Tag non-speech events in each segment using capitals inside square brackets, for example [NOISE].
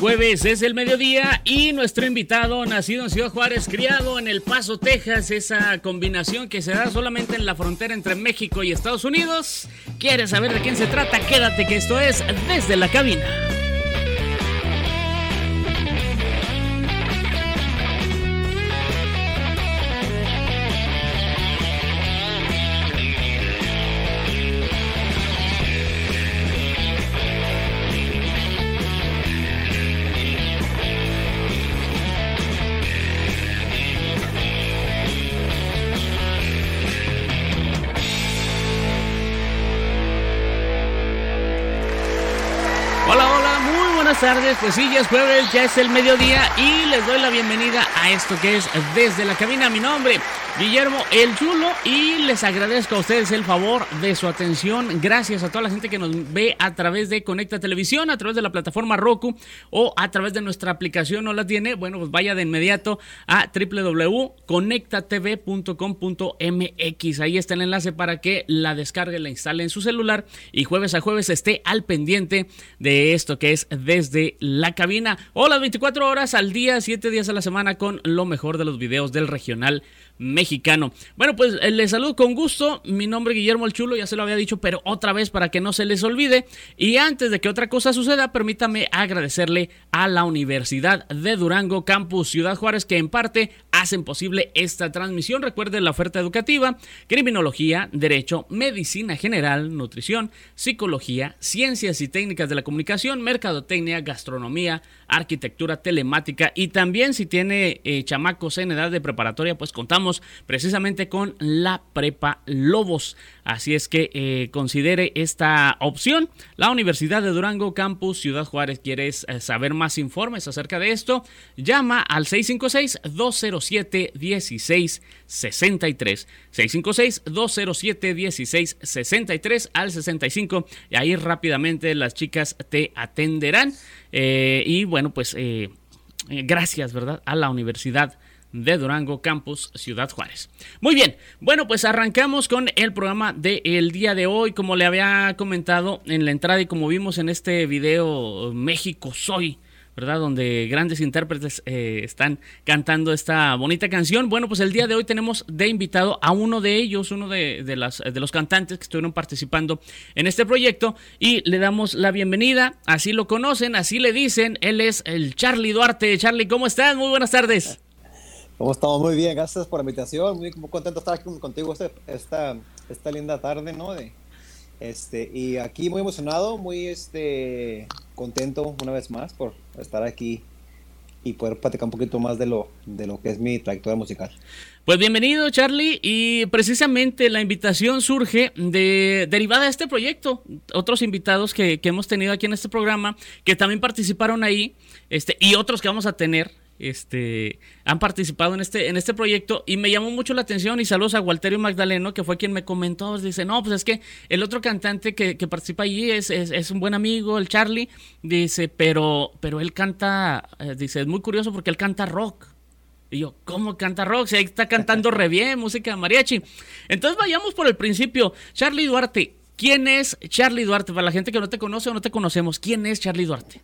Jueves, es el mediodía y nuestro invitado, nacido en Ciudad Juárez, criado en El Paso, Texas, esa combinación que se da solamente en la frontera entre México y Estados Unidos. ¿Quieres saber de quién se trata? Quédate que esto es Desde la Cabina. Tardes. Pues sí, ya es jueves, ya es el mediodía y les doy la bienvenida a esto que es Desde la Cabina. Mi nombre, Guillermo El Chulo, y les agradezco a ustedes el favor de su atención. Gracias a toda la gente que nos ve a través de Conecta Televisión, a través de la plataforma Roku o a través de nuestra aplicación. ¿No la tiene? Bueno, pues vaya de inmediato a www.conectatv.com.mx. Ahí está el enlace para que la descargue, la instale en su celular y jueves a jueves esté al pendiente de esto que es Desde de la cabina. Hola, 24 horas al día, 7 días a la semana con lo mejor de los videos del regional Bueno, pues eh, les saludo con gusto. Mi nombre es Guillermo el Chulo, ya se lo había dicho, pero otra vez para que no se les olvide. Y antes de que otra cosa suceda, permítame agradecerle a la Universidad de Durango, Campus Ciudad Juárez, que en parte hacen posible esta transmisión. Recuerden la oferta educativa, criminología, derecho, medicina general, nutrición, psicología, ciencias y técnicas de la comunicación, mercadotecnia, gastronomía, arquitectura telemática y también si tiene eh, chamacos en edad de preparatoria, pues contamos precisamente con la Prepa Lobos. Así es que eh, considere esta opción. La Universidad de Durango, Campus Ciudad Juárez. ¿Quieres eh, saber más informes acerca de esto? Llama al 656-207-1663. 656-207-1663 al 65. Y ahí rápidamente las chicas te atenderán. Eh, y bueno, pues gracias, ¿verdad? A la Universidad de Durango, Campus Ciudad Juárez. Muy bien, bueno, pues arrancamos con el programa del día de hoy. Como le había comentado en la entrada y como vimos en este video, México Soy. ¿Verdad? Donde grandes intérpretes eh, están cantando esta bonita canción. Bueno, pues el día de hoy tenemos de invitado a uno de ellos, uno de, las, de los cantantes que estuvieron participando en este proyecto y le damos la bienvenida. Así lo conocen, así le dicen. Él es el Charlie Duarte. Charlie, ¿cómo estás? Muy buenas tardes. ¿Cómo estamos? Muy bien, gracias por la invitación. Muy, contento de estar aquí contigo este, esta, esta linda tarde, ¿no? De, este, y aquí muy emocionado, muy este, contento una vez más por estar aquí y poder platicar un poquito más de lo, de lo que es mi trayectoria musical. Pues bienvenido Charlie y precisamente la invitación surge de derivada de este proyecto. Otros invitados que, que hemos tenido aquí en este programa que también participaron ahí este, y otros que vamos a tener este, han participado en este, en este proyecto y me llamó mucho la atención y saludos a Walterio Magdaleno, que fue quien me comentó, dice, no, pues es que el otro cantante que, participa allí es, es, un buen amigo, el Charlie, dice, pero, pero él canta, eh, dice, es muy curioso porque él canta rock. Y yo, ¿cómo canta rock? Si ahí está cantando re bien, música de mariachi. Entonces vayamos por el principio. Charlie Duarte, ¿quién es Charlie Duarte? Para la gente que no te conoce o no te conocemos, ¿quién es Charlie Duarte?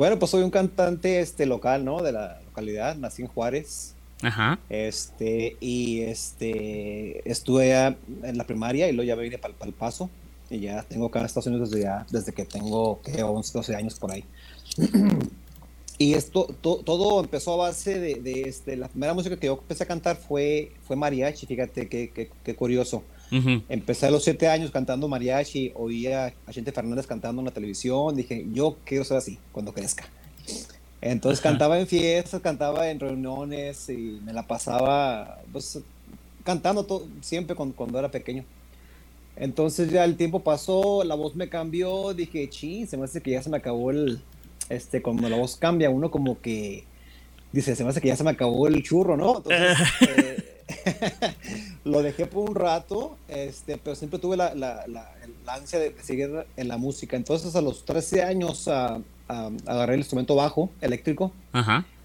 Bueno, pues soy un cantante este, local, ¿no? De la localidad, nací en Juárez. Ajá. Este, y este, estuve en la primaria y luego ya vine para el Paso. Y ya tengo acá en Estados Unidos desde, ya, desde que tengo, ¿qué? 11, 12 años por ahí. [CLEARS THROAT] y esto, todo empezó a base de, este, la primera música que yo empecé a cantar fue, fue mariachi, fíjate qué, qué curioso. Empecé a los siete años cantando mariachi, oía a Gente Fernández cantando en la televisión, dije, yo quiero ser así cuando crezca. Entonces cantaba en fiestas, cantaba en reuniones y me la pasaba pues, cantando todo, siempre cuando, era pequeño. Entonces ya el tiempo pasó, la voz me cambió, dije, ching, se me hace que ya se me acabó el, este, cuando la voz cambia, uno como que dice, se me hace que ya se me acabó el churro, ¿no? Entonces, eh, [LAUGHS] [LAUGHS] lo dejé por un rato, este, pero siempre tuve la, la, la, ansia de, seguir en la música. Entonces a los 13 años agarré el instrumento bajo, eléctrico,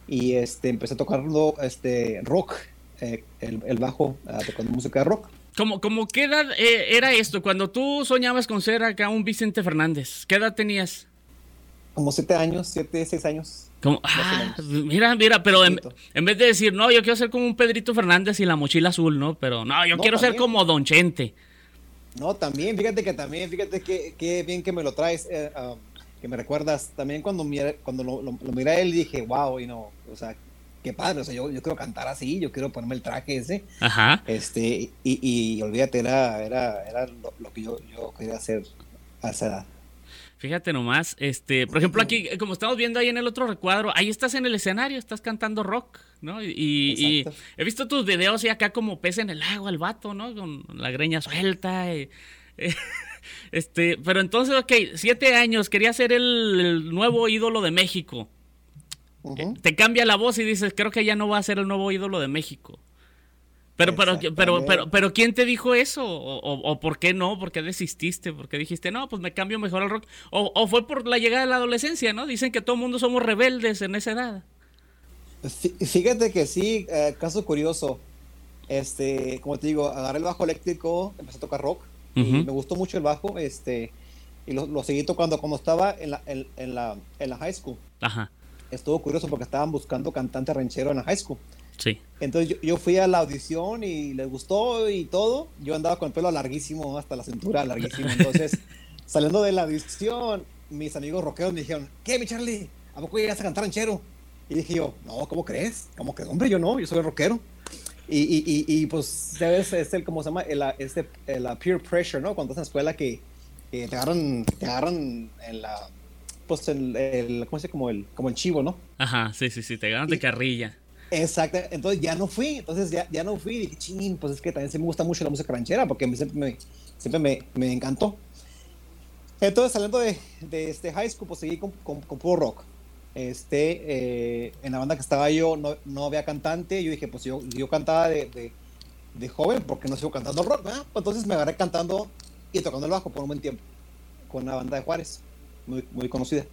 y este, empecé a tocar este, rock, eh, el, bajo, tocando música de rock. ¿Cómo, como qué edad eh, era esto? Cuando tú soñabas con ser acá un Vicente Fernández, ¿qué edad tenías? como siete años, siete, seis años. Ah, mira, mira, pero en, vez de decir, no, yo quiero ser como un Pedrito Fernández y la mochila azul, ¿no? Pero no, yo quiero ser como Don Chente. No, también, fíjate que también, fíjate que, bien que me lo traes, eh, um, que me recuerdas. También cuando, cuando lo, lo, miré a él dije, wow, y no, o sea, qué padre, o sea, yo, yo quiero cantar así, yo quiero ponerme el traje ese. Ajá. Este, y, y olvídate, era, era, era lo, que yo, yo quería hacer a esa edad. Fíjate nomás, este, por ejemplo, aquí, como estamos viendo ahí en el otro recuadro, ahí estás en el escenario, estás cantando rock, ¿no? Y, he visto tus videos y acá como pez en el agua el vato, ¿no? Con la greña suelta. Eh, [LAUGHS] este, pero entonces, ok, siete años, quería ser el, nuevo ídolo de México. Eh, te cambia la voz y dices, creo que ya no va a ser el nuevo ídolo de México. Pero, pero, pero, pero, pero, ¿quién te dijo eso? O, por qué no? ¿Por qué desististe? ¿Por qué dijiste, no, pues me cambio mejor al rock? O, fue por la llegada de la adolescencia, ¿no? Dicen que todo el mundo somos rebeldes en esa edad. Fíjate que sí, eh, caso curioso. Este, como te digo, agarré el bajo eléctrico, empecé a tocar rock. y me gustó mucho el bajo, este, y lo, seguí tocando cuando estaba en la, en, la, en la high school. Ajá. Estuvo curioso porque estaban buscando cantante ranchero en la high school. Sí. Entonces yo, fui a la audición y les gustó y todo. Yo andaba con el pelo larguísimo, hasta la cintura larguísimo. Entonces, [LAUGHS] saliendo de la audición, mis amigos rockeros me dijeron, ¿qué, mi Charlie? ¿A poco llegas a cantar ranchero? Y dije yo, no, ¿cómo crees? ¿Cómo que, hombre, yo no, yo soy rockero. Y, y, y, pues, ¿sabes? Es el, ¿cómo se llama? El, este, el, peer pressure, ¿no? Cuando estás en la escuela que, te agarran, te agarran en la, pues, el, el ¿cómo se dice? Como el, como el chivo, ¿no? Ajá, sí, sí, sí, te agarran de carrilla. Exacto, entonces ya no fui, entonces ya, ya no fui, y dije, ching, pues es que también sí me gusta mucho la música ranchera, porque siempre me, siempre me, me encantó. Entonces, saliendo de, de, este high school, pues seguí con, con, puro rock. Este, eh, en la banda que estaba yo no, no, había cantante, yo dije, pues yo, yo cantaba de, de, de joven, porque no sigo cantando rock, Pues entonces me agarré cantando y tocando el bajo por un buen tiempo, con una banda de Juárez, muy, muy conocida.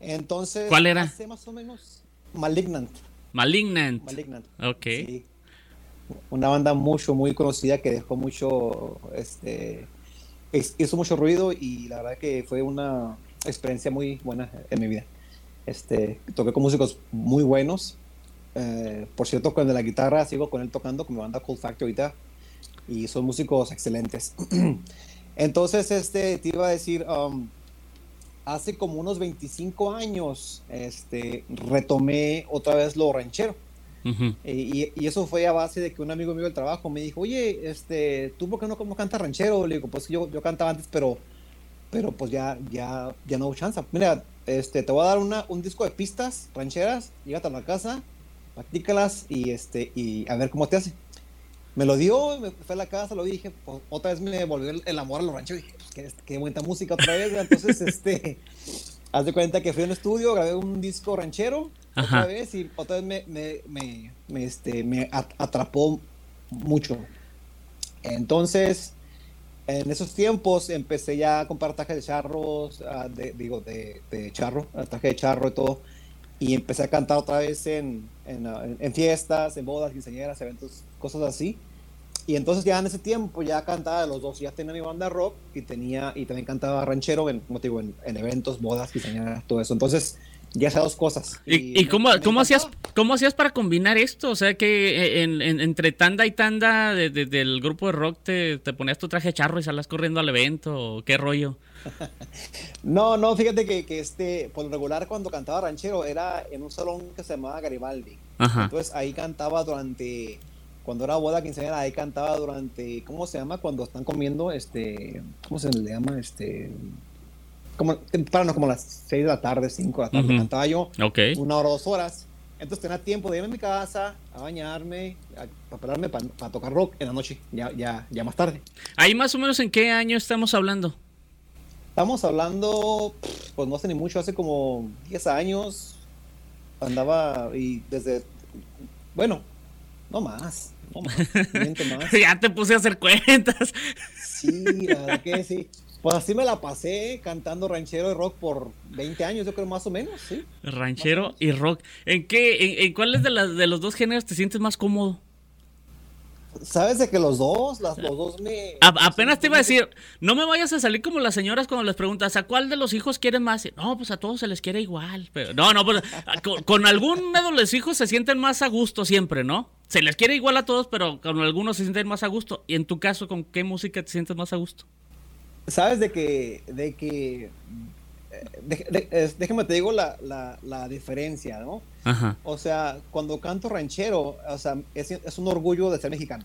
Entonces, ¿cuál era? Hace más o menos Malignant. Malignant. Malignant. Ok. Una banda mucho, muy conocida que dejó mucho, este, hizo mucho ruido y la verdad que fue una experiencia muy buena en mi vida. Este, toqué con músicos muy buenos. Eh, por cierto, con la guitarra sigo con él tocando con mi banda Cool Factor ahorita y son músicos excelentes. [CLEARS THROAT] Entonces, este, te iba a decir, um, hace como unos 25 años este, retomé otra vez lo ranchero. y, y, eso fue a base de que un amigo mío del trabajo me dijo, oye, este, ¿tú por qué no, cantas ranchero? Le digo, pues yo, yo cantaba antes, pero, pero pues ya, ya, ya no hubo chance. Mira, este, te voy a dar una, un disco de pistas rancheras, llévate a la casa, practícalas y, este, y a ver cómo te hace me lo dio, me fue a la casa, lo dije, pues, otra vez me volvió el, amor a los ranchos, dije, pues qué, buena música otra vez, entonces, [LAUGHS] este, haz de cuenta que fui a un estudio, grabé un disco ranchero, otra vez, y otra vez me, me, me, este, me atrapó mucho. Entonces, en esos tiempos empecé ya a comprar trajes de charros, ah, de, digo, de, de charro, traje de charro y todo, y empecé a cantar otra vez en, en, ah, en fiestas, en bodas, quinceañeras, eventos, cosas así. Y entonces ya en ese tiempo ya cantaba de los dos, ya tenía mi banda rock y tenía y también cantaba ranchero en, como en, eventos, bodas, quinceañeras, todo eso. Entonces ya hacía dos cosas. ¿Y, y, cómo, cómo hacías, cómo hacías para combinar esto? O sea, que en, entre tanda y tanda del grupo de rock te, te, ponías tu traje charro y salías corriendo al evento, ¿o qué rollo? [LAUGHS] no, no, fíjate que, que, este, por lo regular cuando cantaba ranchero era en un salón que se llamaba Garibaldi. Entonces ahí cantaba durante cuando era boda quinceañera, ahí cantaba durante, ¿cómo se llama? Cuando están comiendo, este, ¿cómo se le llama? Este, como, para como las 6 de la tarde, 5 de la tarde, cantaba yo una hora, dos horas. Entonces tenía tiempo de irme a mi casa, a bañarme, a prepararme para tocar rock en la noche, ya, ya, ya más tarde. ¿Ahí más o menos en qué año estamos hablando? Estamos hablando, pues no hace ni mucho, hace como 10 años. Andaba y desde, bueno, no más, [LAUGHS] ya te puse a hacer cuentas. sí, la verdad que sí. Pues así me la pasé cantando ranchero y rock por 20 años, yo creo más o menos, sí. Ranchero y rock. ¿En qué, en, cuáles de, de los dos géneros te sientes más cómodo? Sabes de que los dos, las, los dos me... apenas te iba a decir, no me vayas a salir como las señoras cuando les preguntas, ¿a cuál de los hijos quieren más? No, pues a todos se les quiere igual. Pero, no, no, pues con, alguno de los hijos se sienten más a gusto siempre, ¿no? Se les quiere igual a todos, pero con algunos se sienten más a gusto. Y en tu caso, ¿con qué música te sientes más a gusto? Sabes de que, de que déjame te digo la, la, diferencia, ¿no? O sea, cuando canto ranchero, o sea, es, es, un orgullo de ser mexicano.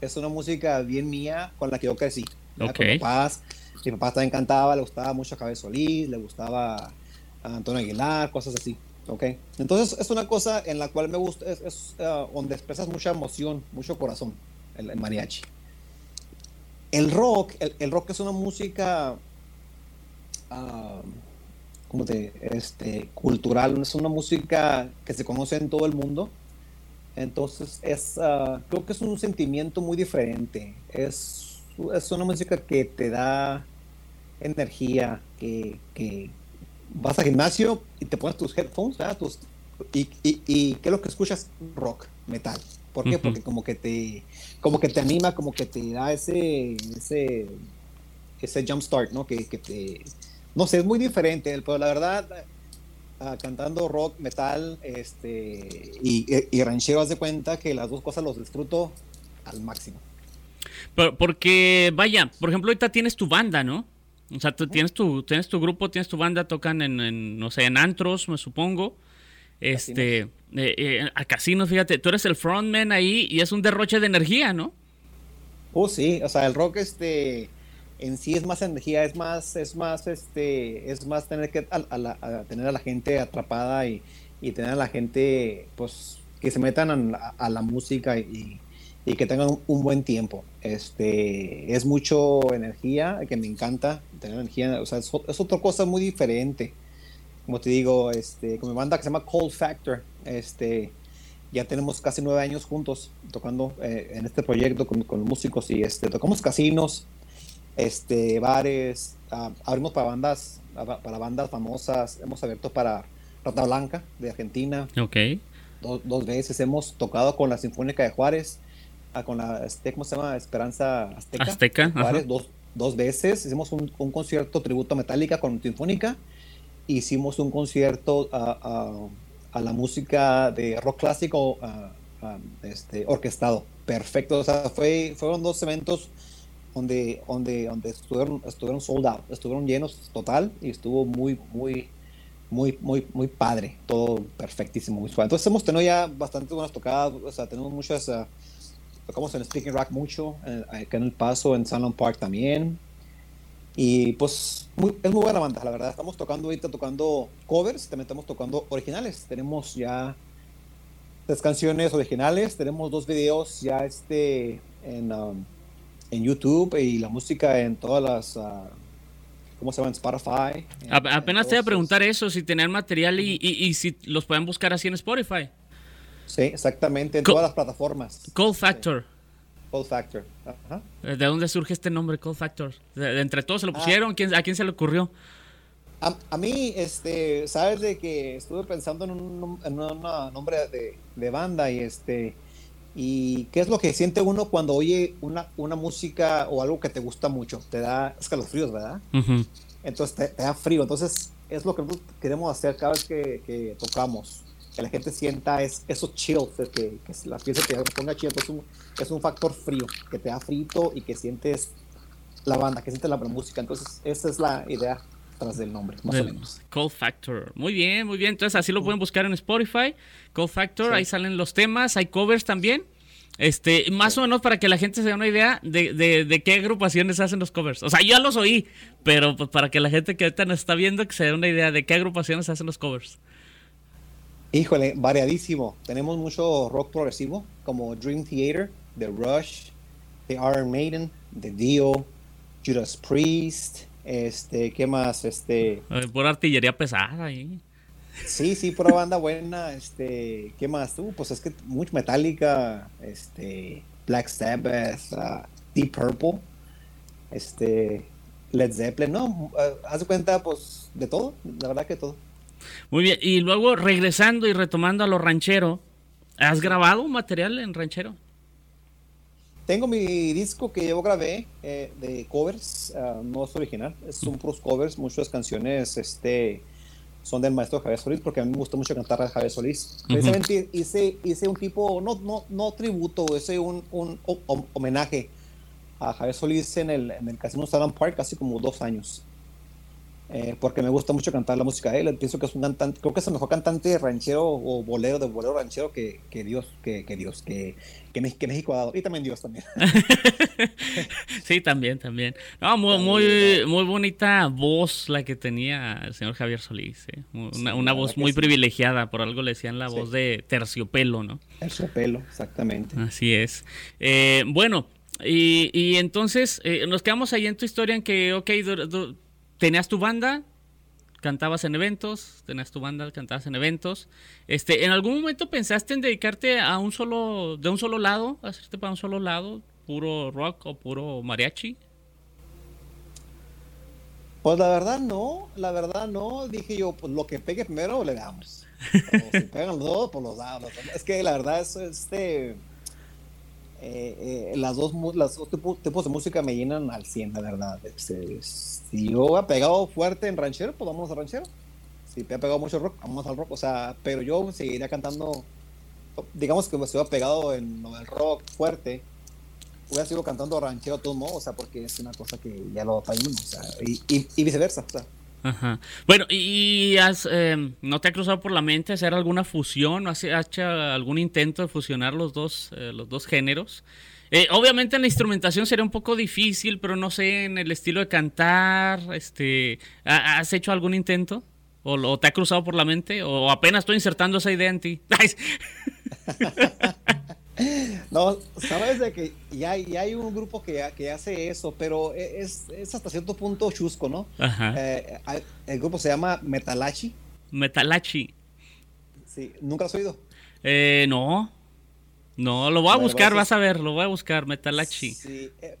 Es una música bien mía con la que yo crecí. Okay. Papás, mi papá estaba encantaba, le gustaba mucho a Cabeza Solís, le gustaba a Antonio Aguilar, cosas así. ¿Ok? Entonces es una cosa en la cual me gusta, es, uh, donde expresas mucha emoción, mucho corazón, el, mariachi. El rock, el, rock es una música como de, este, cultural, es una música que se conoce en todo el mundo. Entonces, es, ah, creo que es un sentimiento muy diferente. Es, es una música que te da energía, que, que vas al gimnasio y te pones tus headphones, Tus, y, y, y, ¿qué es lo que escuchas? Rock, metal. ¿Por qué? Porque como que te como que te anima, como que te da ese ese ese jump start, ¿no? Que, que te no sé, es muy diferente, pero la verdad, ah, cantando rock, metal este, y, y, ranchero, haz de cuenta que las dos cosas los disfruto al máximo. porque, vaya, por ejemplo, ahorita tienes tu banda, ¿no? O sea, tú tienes tu, tienes tu grupo, tienes tu banda, tocan en, no sé, en antros, me supongo. Este, eh, eh, a casinos, fíjate, tú eres el frontman ahí y es un derroche de energía, ¿no? Oh, sí, o sea, el rock, este, en sí es más energía, es más, es más, este, es más tener que a, tener a la gente atrapada y, y, tener a la gente, pues, que se metan a, la música y, y que tengan un, buen tiempo. Este, es mucho energía, que me encanta tener energía, o sea, es, otra cosa muy diferente. Como te digo, este, con mi banda que se llama Cold Factor, este, ya tenemos casi nueve años juntos tocando eh, en este proyecto con, con músicos y este, tocamos casinos, este, bares, ah, abrimos para bandas, para bandas famosas, hemos abierto para Rata Blanca de Argentina. Ok. dos veces hemos tocado con la Sinfónica de Juárez, con la, este, ¿cómo se llama? Esperanza Azteca. Azteca. Juárez, dos, dos, veces. Hicimos un, un, concierto tributo metálica con Sinfónica. Hicimos un concierto a, a, la música de rock clásico este, orquestado. Perfecto. O sea, fue, fueron dos eventos donde, donde, donde estuvieron, estuvieron sold out, estuvieron llenos total y estuvo muy, muy, muy, muy, muy padre, todo perfectísimo, muy suave. Entonces hemos tenido ya bastante buenas tocadas, o sea, tenemos muchas, uh, tocamos en Speaking Rock mucho, acá en El Paso, en Salon Park también. Y pues es muy buena banda, la verdad. Estamos tocando ahorita, tocando covers, también estamos tocando originales. Tenemos ya tres canciones originales, tenemos dos videos ya este en... Um, en YouTube y la música en todas las, uh, ¿cómo se llama? Spotify. apenas te iba a preguntar eso, si tener material y, y, si los pueden buscar así en Spotify. Sí, exactamente, en todas las plataformas. Cold Factor. Cold Factor. Ajá. ¿De dónde surge este nombre, Cold Factor? ¿De, entre todos se lo ah. pusieron? ¿A quién se le ocurrió? A, a, mí, este, sabes de que estuve pensando en un, en nombre de, de, banda y este ¿Y qué es lo que siente uno cuando oye una, una música o algo que te gusta mucho? Te da escalofríos, ¿verdad? Entonces te, da frío. Entonces es lo que queremos hacer cada vez que, que tocamos. Que la gente sienta es, esos chills, que, que la piel se te ponga chill. Es un, es un factor frío, que te da frito y que sientes la banda, que sientes la música. Entonces esa es la idea tras del nombre, más o menos. Cold Factor. Muy bien, muy bien. Entonces así lo pueden buscar en Spotify. Cold Factor, ahí salen los temas, hay covers también. Este, más o menos para que la gente se dé una idea de, de, qué agrupaciones hacen los covers. O sea, yo ya los oí, pero pues para que la gente que ahorita nos está viendo que se dé una idea de qué agrupaciones hacen los covers. Híjole, variadísimo. Tenemos mucho rock progresivo, como Dream Theater, The Rush, The Iron Maiden, The Dio, Judas Priest, este, ¿qué más? Este. Por artillería pesada ahí. Sí, sí, pura banda buena. Este, ¿qué más? tú? pues es que mucho Metallica, este, Black Sabbath, uh, Deep Purple, este, Led Zeppelin, no, uh, haz de cuenta, pues, de todo, la verdad que todo. Muy bien, y luego regresando y retomando a lo ranchero, ¿has grabado un material en ranchero? tengo mi disco que yo grabé eh, de covers, ah, no es original, son puros covers, muchas canciones este, son del maestro Javier Solís, porque a mí me gusta mucho cantar a Javier Solís. Precisamente hice, hice un tipo, no, no, no tributo, hice un, un homenaje a Javier Solís en el, en el Casino Salon Park hace como dos años. Eh, porque me gusta mucho cantar la música de él. Pienso que es un cantante, creo que es el mejor cantante ranchero o bolero de bolero ranchero que, que Dios, que, que Dios, que, que, México ha dado. Y también Dios también. [LAUGHS] sí, también, también. No, muy, muy, muy bonita voz la que tenía el señor Javier Solís. ¿eh? Una, una voz muy privilegiada, por algo le decían la voz de terciopelo, ¿no? Terciopelo, exactamente. Así es. Eh, bueno, y, y entonces nos quedamos ahí en tu historia en que, ok, tenías tu banda, cantabas en eventos, tenías tu banda, cantabas en eventos. Este, ¿en algún momento pensaste en dedicarte a un solo, de un solo lado, hacerte para un solo lado, puro rock o puro mariachi? Pues la verdad no, la verdad no. Dije yo, pues lo que pegue primero le damos. [LAUGHS] O si pegan los dos, pues los damos. Es que la verdad es este eh, eh, las dos las dos tipos, de música me llenan al 100, la verdad. Este, si yo he pegado fuerte en ranchero, pues vamos a ranchero. Si te ha pegado mucho rock, vamos al rock. O sea, pero yo seguiría cantando, digamos que me estuviera pegado en el rock fuerte, hubiera sido cantando ranchero a todos modos, o sea, porque es una cosa que ya lo traímos, o sea, y, y, viceversa. O sea. Ajá. Bueno, ¿y has, em, no te ha cruzado por la mente hacer alguna fusión o has hecho algún intento de fusionar los dos, eh, los dos géneros? Eh, obviamente en la instrumentación sería un poco difícil, pero no sé, en el estilo de cantar, este, ¿has hecho algún intento? ¿O, te ha cruzado por la mente? ¿O apenas estoy insertando esa idea en ti? [LAUGHS] [LAUGHS] [LAUGHS] No, sabes de que ya, hay un grupo que, que, hace eso, pero e, es, hasta cierto punto chusco, ¿no? Eh, el grupo se llama Metalachi. Metalachi. Sí, ¿nunca has oído? Eh, no. No, lo voy a buscar, vas a ver, lo voy a buscar, Metalachi. Sí. Eh,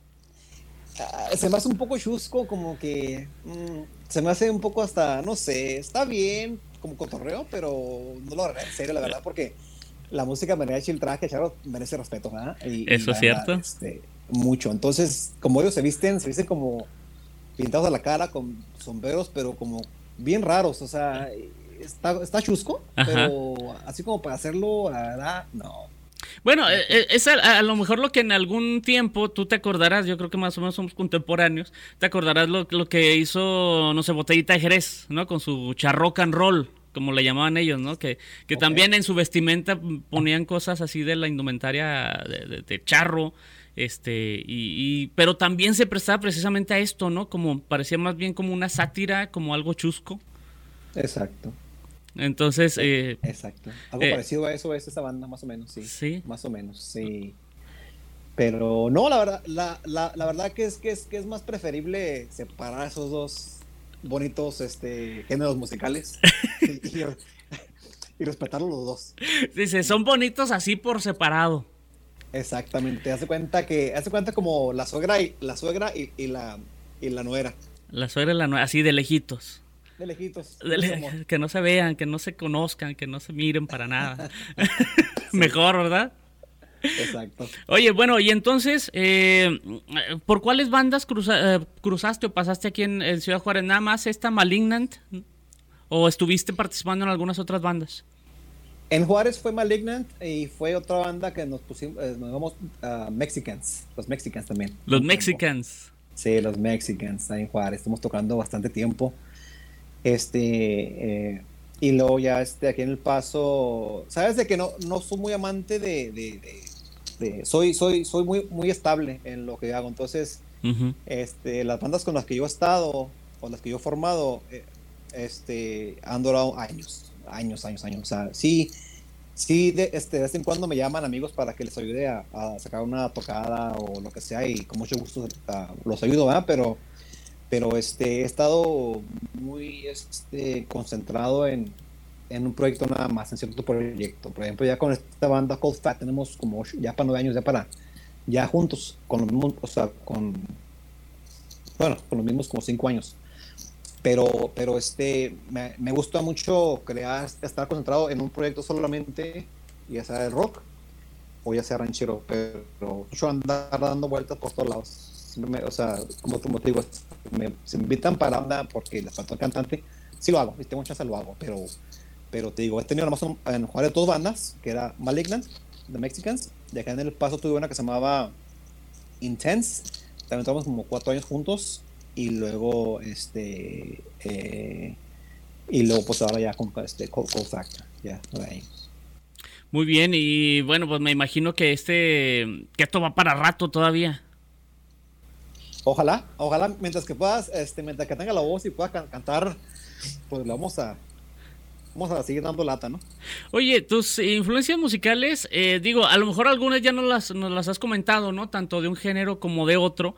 ah, se me hace un poco chusco, como que. Mm, se me hace un poco hasta, no sé, está bien como cotorreo, pero no lo haré en serio, la verdad, porque la música mariachi, el traje, Charo, merece respeto, ¿verdad? Eso es cierto. Este, mucho. Entonces, como ellos se visten, se visten como pintados a la cara, con sombreros, pero como bien raros, o sea, está, está chusco, pero así como para hacerlo, la verdad, no. Bueno, eh, eh, es a, lo mejor lo que en algún tiempo tú te acordarás, yo creo que más o menos somos contemporáneos, te acordarás lo, lo que hizo, no sé, Botellita de Jerez, ¿no? Con su charrock and roll, como le llamaban ellos, ¿no? Que, que también en su vestimenta ponían cosas así de la indumentaria de, charro, este, y, pero también se prestaba precisamente a esto, ¿no? Como parecía más bien como una sátira, como algo chusco. Exacto. Entonces, eh, exacto. Algo eh, parecido a eso es esa banda, más o menos, sí. Sí. Más o menos, sí. Pero no, la verdad, la, la, la verdad que es que es que es más preferible separar esos dos bonitos este, géneros musicales [LAUGHS] y, y, respetarlos los dos. Dice, son bonitos así por separado. Exactamente, hace cuenta que, hace cuenta como la suegra y la suegra y, la y la nuera. La suegra y la nuera, así de lejitos. De lejitos. [LAUGHS] que no se vean, que no se conozcan, que no se miren para nada. [LAUGHS] Mejor, ¿verdad? Exacto. Oye, bueno, y entonces, eh, ¿por cuáles bandas eh, cruzaste o pasaste aquí en, Ciudad Juárez? ¿Nada más esta Malignant? ¿O estuviste participando en algunas otras bandas? En Juárez fue Malignant y fue otra banda que nos pusimos, eh, nos llamamos uh, Mexicans, los Mexicans también. Los Mexicans. Sí, los Mexicans, ahí en Juárez. Estamos tocando bastante tiempo. Este, y luego ya este, aquí en El Paso, sabes de que no, no soy muy amante de, de, soy, soy, soy muy, muy estable en lo que hago. Entonces, este, las bandas con las que yo he estado, con las que yo he formado, eh, este, han durado años, años, años, años. O sea, sí, sí, de, este, de vez en cuando me llaman amigos para que les ayude a, sacar una tocada o lo que sea y con mucho gusto los ayudo, ¿verdad? Pero pero este, he estado muy este, concentrado en, en, un proyecto nada más, en cierto proyecto. Por ejemplo, ya con esta banda Cold Fat tenemos como ya para nueve años, ya para, ya juntos, con los mismos, o sea, con, bueno, con los mismos como cinco años. Pero, pero este, me, me gusta mucho crear, estar concentrado en un proyecto solamente, ya sea de rock, o ya sea ranchero, pero yo andar dando vueltas por todos lados. o sea, como, como te digo, me, se me invitan para andar porque les falta cantante, sí lo hago, si tengo chance lo hago, pero, pero te digo, he tenido más en Juárez dos bandas, que era Malignant, The Mexicans, y acá en El Paso tuve una que se llamaba Intense, también estamos como cuatro años juntos, y luego, este, eh, y luego pues ahora ya con este Cold Factor, ya, ahí. Muy bien, y bueno, pues me imagino que este, que esto va para rato todavía. Ojalá, ojalá, mientras que puedas, este, mientras que tenga la voz y pueda cantar, pues le vamos a, vamos a seguir dando lata, ¿no? Oye, tus influencias musicales, eh, digo, a lo mejor algunas ya no las, nos las has comentado, ¿no? Tanto de un género como de otro,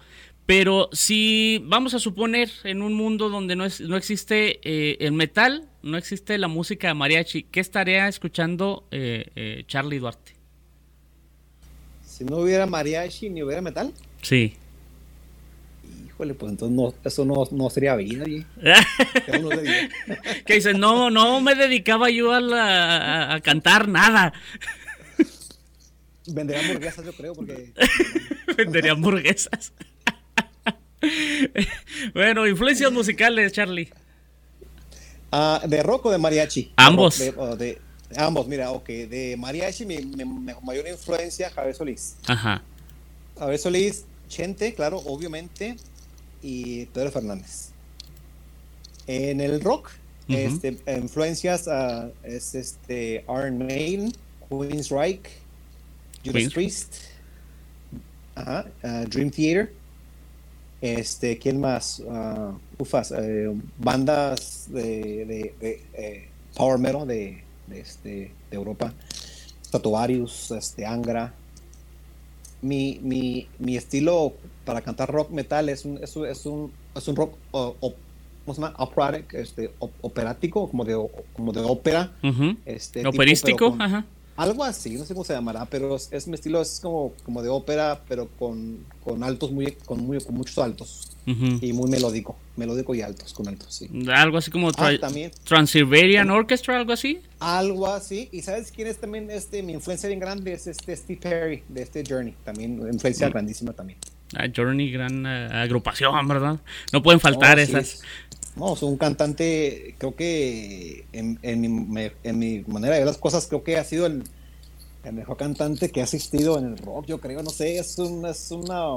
pero si vamos a suponer en un mundo donde no, es, no existe eh, el metal, no existe la música mariachi, ¿qué estaría escuchando eh, eh, Charlie Duarte? Si no hubiera mariachi ni hubiera metal. Sí. Híjole, pues entonces no, eso no, sería vida. [LAUGHS] que dice, no, no me dedicaba yo a, a cantar nada. Vendería hamburguesas, yo creo, porque. [LAUGHS] Vendería hamburguesas. [LAUGHS] bueno, influencias musicales, Charlie. Ah, ¿De rock o de mariachi? Ambos. De, ambos, mira, ok. De mariachi, mi, mayor influencia, Javier Solís. Ajá. Javier Solís, Chente, claro, obviamente, y Pedro Fernández. En el rock, este, influencias uh, es este Iron Maiden, Queen's Reich, Judas Priest, uh, Dream Theater. Este, ¿quién más? Uh, ufas, eh, bandas de, de, eh, power metal de, de, este, de Europa. Statuarius, este, Angra. Mi, mi, mi, estilo para cantar rock metal es un, es, es un, es un rock o, ¿cómo se llama? Operatic, este, operático, como de, como de ópera. este, Operístico, ajá algo así, no sé cómo se llamará, pero es, mi estilo, es como, como de ópera, pero con, con altos, muy, con, muy, con muchos altos. Y muy melódico, melódico y altos, con altos, sí. Algo así como ah, también, Transylvanian Orchestra, algo así. Algo así. ¿Y sabes quién es también este, mi influencia bien grande? Es este Steve Perry, de este Journey. También, influencia mm. grandísima también. Ah, Journey, gran eh, agrupación, ¿verdad? No pueden faltar oh, esas. No, soy un cantante, creo que en, mi, manera de ver las cosas, creo que ha sido el, mejor cantante que ha asistido en el rock, yo creo, no sé, es, es una,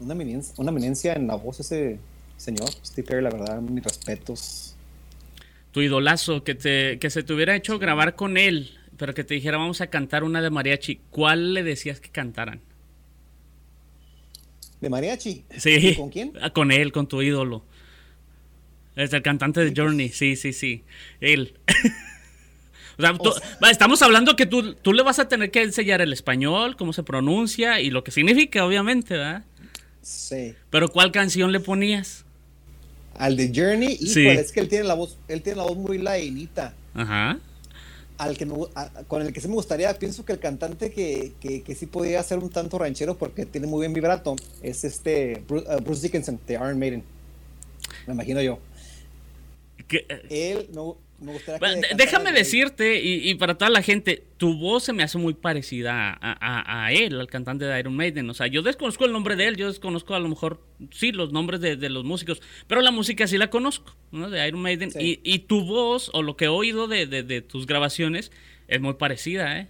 una, eminencia, en la voz ese señor, Steve Perry, la verdad, mis respetos. Tu idolazo, que, te, que se te hubiera hecho grabar con él, pero que te dijera vamos a cantar una de mariachi, ¿cuál le decías que cantaran? ¿De mariachi? Sí. ¿Con quién? Ah, con él, con tu ídolo. Es el cantante de Journey, sí, sí, sí. Él. [LAUGHS] o sea, estamos hablando que tú, tú le vas a tener que enseñar el español, cómo se pronuncia y lo que significa, obviamente, ¿verdad? Sí. Pero ¿cuál canción le ponías? Al de Journey, y sí. es que él tiene la voz, él tiene la voz muy lainita. Ajá. Al que con el que sí me gustaría, pienso que el cantante que, que, sí podría ser un tanto ranchero porque tiene muy bien vibrato es este Bruce, uh, Bruce Dickinson de Iron Maiden. Me imagino yo. Él no, me gustaría Déjame decirte, y, para toda la gente, tu voz se me hace muy parecida a, él, al cantante de Iron Maiden. O sea, yo desconozco el nombre de él, yo desconozco a lo mejor, sí, los nombres de, los músicos, pero la música sí la conozco, ¿no? De Iron Maiden. Y, tu voz, o lo que he oído de, tus grabaciones, es muy parecida, ¿eh?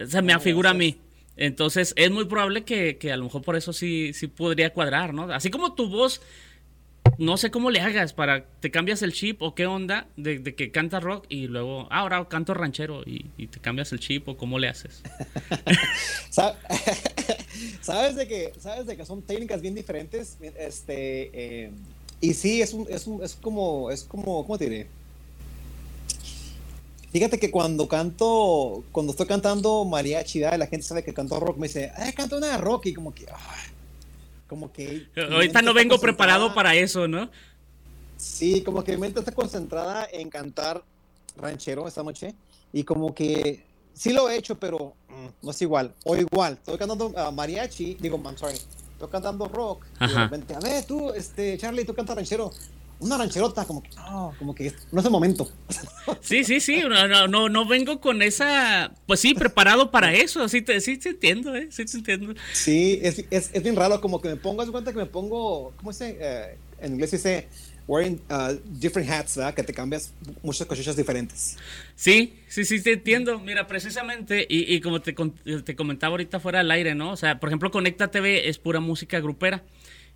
O sea, me afigura a mí. Entonces, es muy probable que, que, a lo mejor por eso sí, sí podría cuadrar, ¿no? Así como tu voz no sé cómo le hagas para, te cambias el chip o qué onda de, que canta rock y luego, ah, ahora canto ranchero y, te cambias el chip o cómo le haces. [LAUGHS] [LAUGHS] sabes de que, sabes de que son técnicas bien diferentes, este, eh, y sí, es, un, es, un, es como, es como, ¿cómo te diré? Fíjate que cuando canto, cuando estoy cantando mariachi, la gente sabe que canto rock, me dice, ah, canto una rock y como que, como que... Ahorita no vengo preparado para eso, ¿no? Sí, como que mi mente está concentrada en cantar ranchero esta noche y como que sí lo he hecho, pero mm, no es igual. O igual, estoy cantando uh, mariachi, digo, I'm sorry, estoy cantando rock y de repente, a ver, tú, este, Charlie, tú cantas ranchero. Una rancherota, como que no, como que no es el momento. [LAUGHS] Sí, sí, sí, no, no, no vengo con esa, pues sí, preparado para eso, sí te, sí te entiendo, ¿eh? sí te entiendo. Sí, es, es, es bien raro, como que me pongo, haz cuenta que me pongo, ¿cómo se eh, en inglés dice wearing uh, different hats, ¿verdad? Que te cambias muchas cosas diferentes. Sí, sí, sí, te entiendo. Mira, precisamente, y, y como te, te, comentaba ahorita fuera del aire, ¿no? O sea, por ejemplo, Conecta TV es pura música grupera.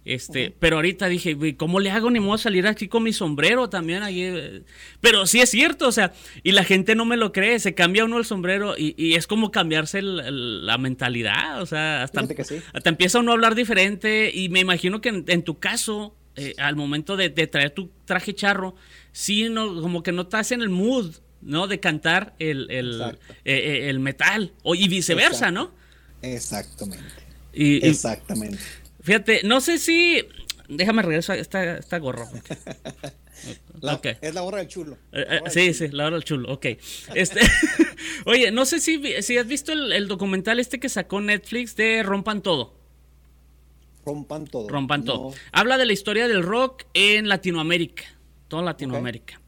Este, pero ahorita dije, ¿cómo le hago ni modo salir aquí con mi sombrero también ahí? Eh? Pero sí es cierto, o sea, y la gente no me lo cree, se cambia uno el sombrero y, y es como cambiarse la mentalidad, o sea, hasta, hasta, empieza uno a hablar diferente y me imagino que en tu caso, eh, al momento de, traer tu traje charro, sí, no, como que no estás en el mood, ¿no? De cantar el, el, eh, metal, o, y viceversa, ¿no? Exactamente. Exactamente. Fíjate, no sé si... Déjame regresar esta, esta gorra. [LAUGHS] Es la gorra del chulo. sí, sí, la gorra del chulo, ok. Este, [LAUGHS] oye, no sé si, si has visto el, el, documental este que sacó Netflix de Rompan Todo. Rompan todo. Rompan todo. Habla de la historia del rock en Latinoamérica, toda Latinoamérica.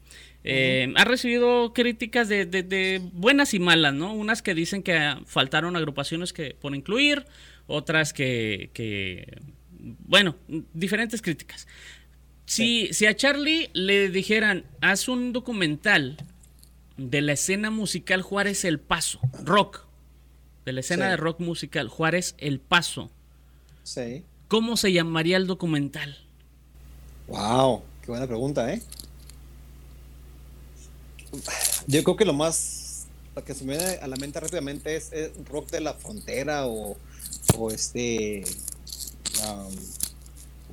Eh, ha recibido críticas de, buenas y malas, ¿no? Unas que dicen que faltaron agrupaciones que por incluir, otras que, bueno, diferentes críticas. Si, si a Charlie le dijeran, haz un documental de la escena musical Juárez El Paso, rock, de la escena de rock musical Juárez El Paso. Sí. ¿Cómo se llamaría el documental? Wow, qué buena pregunta, ¿eh? Yo creo que lo más lo que se me viene a la mente rápidamente es, rock de la frontera o, este um,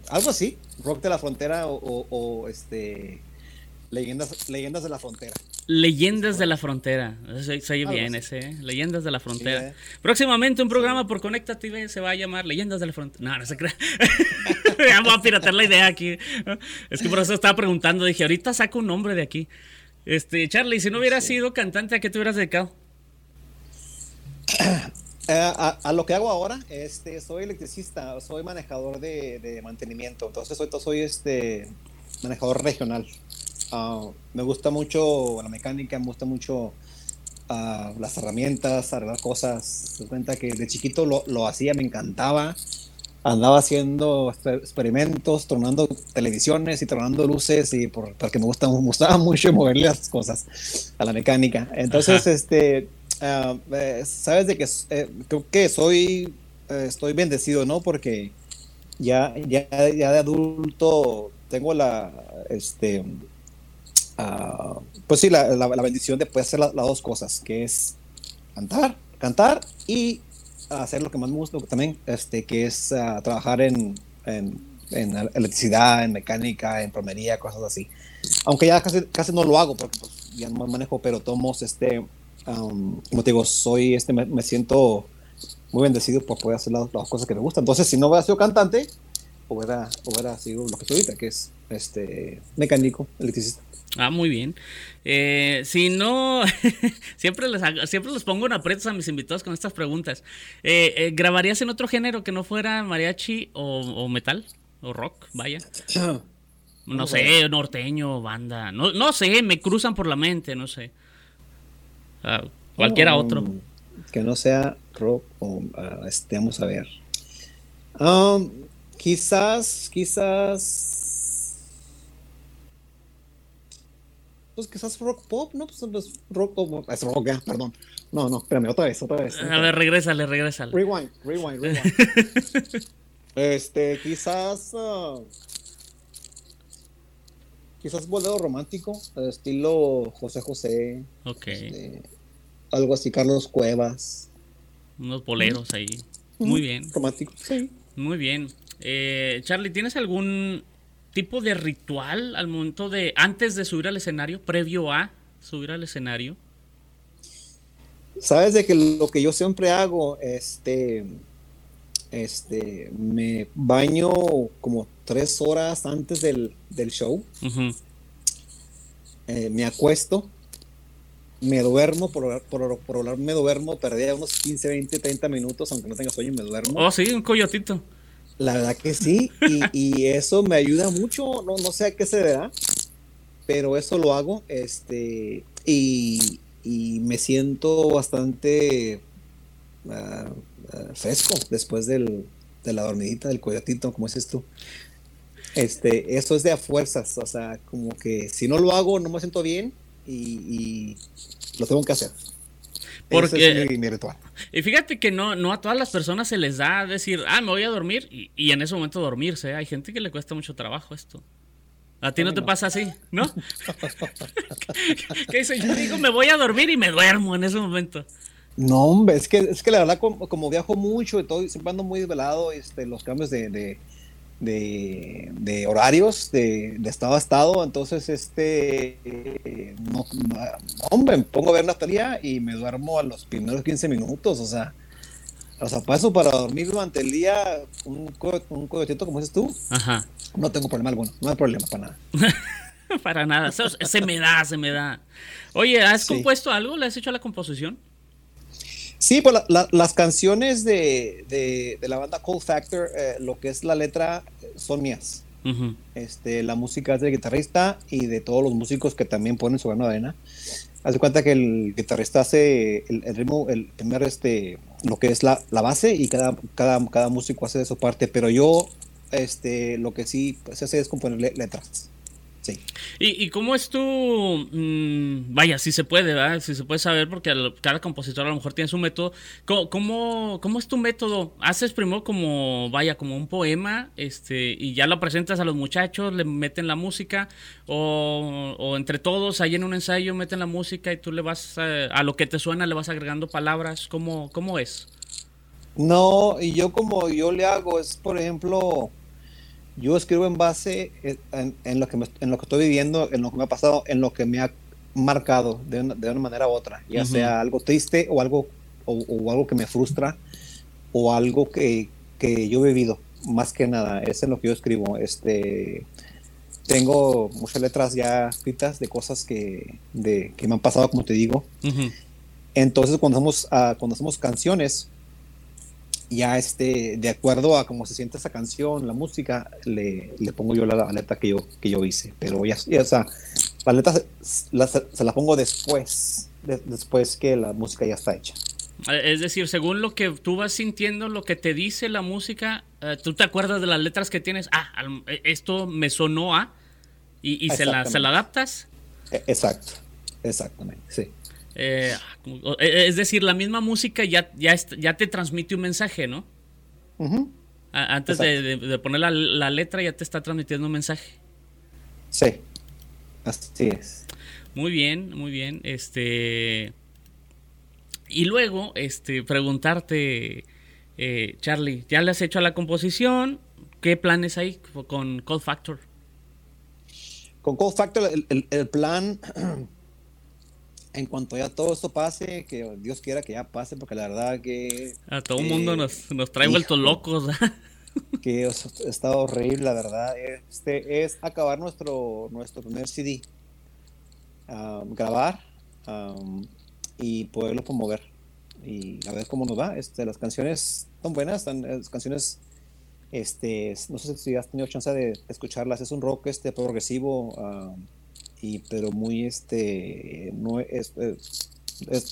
algo así, rock de la frontera o, este leyendas leyendas de la frontera. Leyendas de la Frontera. Se, bien ese, ¿eh? Leyendas de la Frontera. Eh. Próximamente un programa por Conecta TV se va a llamar Leyendas de la Frontera. No, no se crea. [LAUGHS] Vamos a piratear la idea aquí. Es que por eso estaba preguntando. Dije, ahorita saco un nombre de aquí. Este, Charlie, si no hubieras sido cantante, ¿a qué te hubieras dedicado? [CLEARS THROAT] Eh, a, lo que hago ahora, este, soy electricista, soy manejador de, mantenimiento. Entonces, soy, soy este manejador regional. Ah, me gusta mucho la mecánica, me gusta mucho uh, las herramientas, arreglar cosas. Se cuenta que de chiquito lo, lo hacía, me encantaba. Andaba haciendo experimentos, tronando televisiones y tronando luces y por, porque me, gusta, me gustaba [LAUGHS] mucho moverle las cosas a la mecánica. Entonces, este, uh, sabes de que eh, creo que soy, eh, estoy bendecido, ¿no? Porque ya, ya, ya de adulto tengo la, este, Ah, pues sí, la, la, bendición de poder hacer las dos cosas, que es cantar, cantar y hacer lo que más me gusta también, este, que es ah, trabajar en, en, electricidad, en mecánica, en plomería, cosas así. Aunque ya casi, casi no lo hago porque pues, ya no manejo, pero tomos, este, como te digo, soy, este, me, siento muy bendecido por poder hacer las, las, cosas que me gustan. Entonces, si no hubiera sido cantante, hubiera, hubiera sido lo que soy ahorita, que es este, mecánico, electricista. Ah, muy bien. Eh, si no, [LAUGHS] siempre les siempre les pongo en aprietos a mis invitados con estas preguntas. Eh, eh, ¿Grabarías en otro género que no fuera mariachi o, metal? ¿O rock? Vaya. [CLEARS THROAT] No sé, norteño, banda. No, no sé, me cruzan por la mente, no sé. Ah, cualquiera otro. Que no sea rock o ah, este, vamos a ver. Um, quizás, quizás pues quizás rock pop, ¿no? Pues, pues rock pop, es rock, perdón. No, no, espérame, otra vez, otra vez. A ver, regrésale, regrésale. Rewind, rewind, rewind. [LAUGHS] este, quizás. Uh, quizás bolero romántico, estilo José José. Ok. Este, algo así, Carlos Cuevas. Unos boleros ahí. Muy bien. Romántico, sí. Muy bien. Eh, Charlie, ¿tienes algún tipo de ritual al momento de, antes de subir al escenario, previo a subir al escenario? Sabes de que lo que yo siempre hago, este, este, me baño como tres horas antes del, show, eh, me acuesto, me duermo, por, por, por hablar me duermo, perdí unos 15, 20, 30 minutos, aunque no tenga sueño, me duermo. Oh, sí, un coyotito La verdad que sí, y, [LAUGHS] eso me ayuda mucho, no, no sé a qué se verá, pero eso lo hago, este, y, me siento bastante ah, ah, fresco después del, de la dormidita del coyotito, como dices tú. Este, eso es de a fuerzas, o sea, como que si no lo hago no me siento bien y, lo tengo que hacer. Porque, es mi, ritual. Y fíjate que no, no a todas las personas se les da decir, ah, me voy a dormir y, en ese momento dormirse. Hay gente que le cuesta mucho trabajo esto. A ti no, te pasa así, ¿no? [LAUGHS] [LAUGHS] ¿Qué dice? Yo digo, me voy a dormir y me duermo en ese momento. No, hombre, es que, es que la verdad, como, viajo mucho y todo, siempre ando muy desvelado, este, los cambios de de, horarios de, estado a estado, entonces este no, hombre, me pongo a ver Natalia y me duermo a los primeros 15 minutos, o sea, o sea, paso para dormir durante el día un, un como dices tú, Ajá. no tengo problema alguno, no hay problema para nada. [LAUGHS] para nada, se, me da, se me da. Oye, ¿has compuesto algo? ¿Le has hecho la composición? Sí, pues las canciones de, la banda Cold Factor, eh, lo que es la letra, son mías. este, la música es del guitarrista y de todos los músicos que también ponen su grano de arena. Haz de cuenta que el guitarrista hace el, ritmo, el primer, este, lo que es la, base y cada, cada, cada músico hace de su parte, pero yo, este, lo que sí se hace es componer letras. Sí. ¿Y, cómo es tu... Mm, vaya, si se puede, ¿verdad? Si se puede saber, porque cada compositor a lo mejor tiene su método. ¿Cómo, cómo, es tu método? ¿Haces primero como, vaya, como un poema este y ya lo presentas a los muchachos, le meten la música? ¿O, entre todos, ahí en un ensayo, meten la música y tú le vas, a, a lo que te suena, le vas agregando palabras? ¿Cómo, cómo es? No, y yo como yo le hago es, por ejemplo yo escribo en base eh, en, lo que en lo que estoy viviendo, en lo que me ha pasado, en lo que me ha marcado de una, de una manera u otra, ya sea algo triste o algo, o, algo que me frustra o algo que, que, yo he vivido, más que nada, es en lo que yo escribo. Este, tengo muchas letras ya escritas de cosas que, de, que me han pasado, como te digo. Entonces, cuando hacemos, uh, cuando hacemos canciones, ya este, de acuerdo a cómo se siente esa canción, la música, le, le pongo yo la, letra que yo, que yo hice. Pero ya, o sea, se, la, se la pongo después, después que la música ya está hecha. Es decir, según lo que tú vas sintiendo, lo que te dice la música, eh, tú te acuerdas de las letras que tienes, ah, e, esto me sonó a, y, y se, la, se la adaptas. E, exacto, exactamente, sí. Eh, e, es decir, la misma música ya, ya, ya te transmite un mensaje, ¿no? Antes de, poner la, letra ya te está transmitiendo un mensaje. Sí, así es. Muy bien, muy bien. Este. Y luego, este, preguntarte, eh, Charlie, ¿ya le has hecho a la composición? ¿Qué planes hay con Cold Factor? Con Cold Factor, el plan [CLEARS THROAT] en cuanto ya todo esto pase, que Dios quiera que ya pase, porque la verdad que... A todo el mundo nos, trae vueltos locos. que está horrible, la verdad. Este es acabar nuestro, nuestro primer CD. grabar y poderlo promover. Y a ver cómo nos va. Este, las canciones son buenas, están las canciones... Este, no sé si has tenido chance de escucharlas. Es un rock este progresivo y pero muy este no es,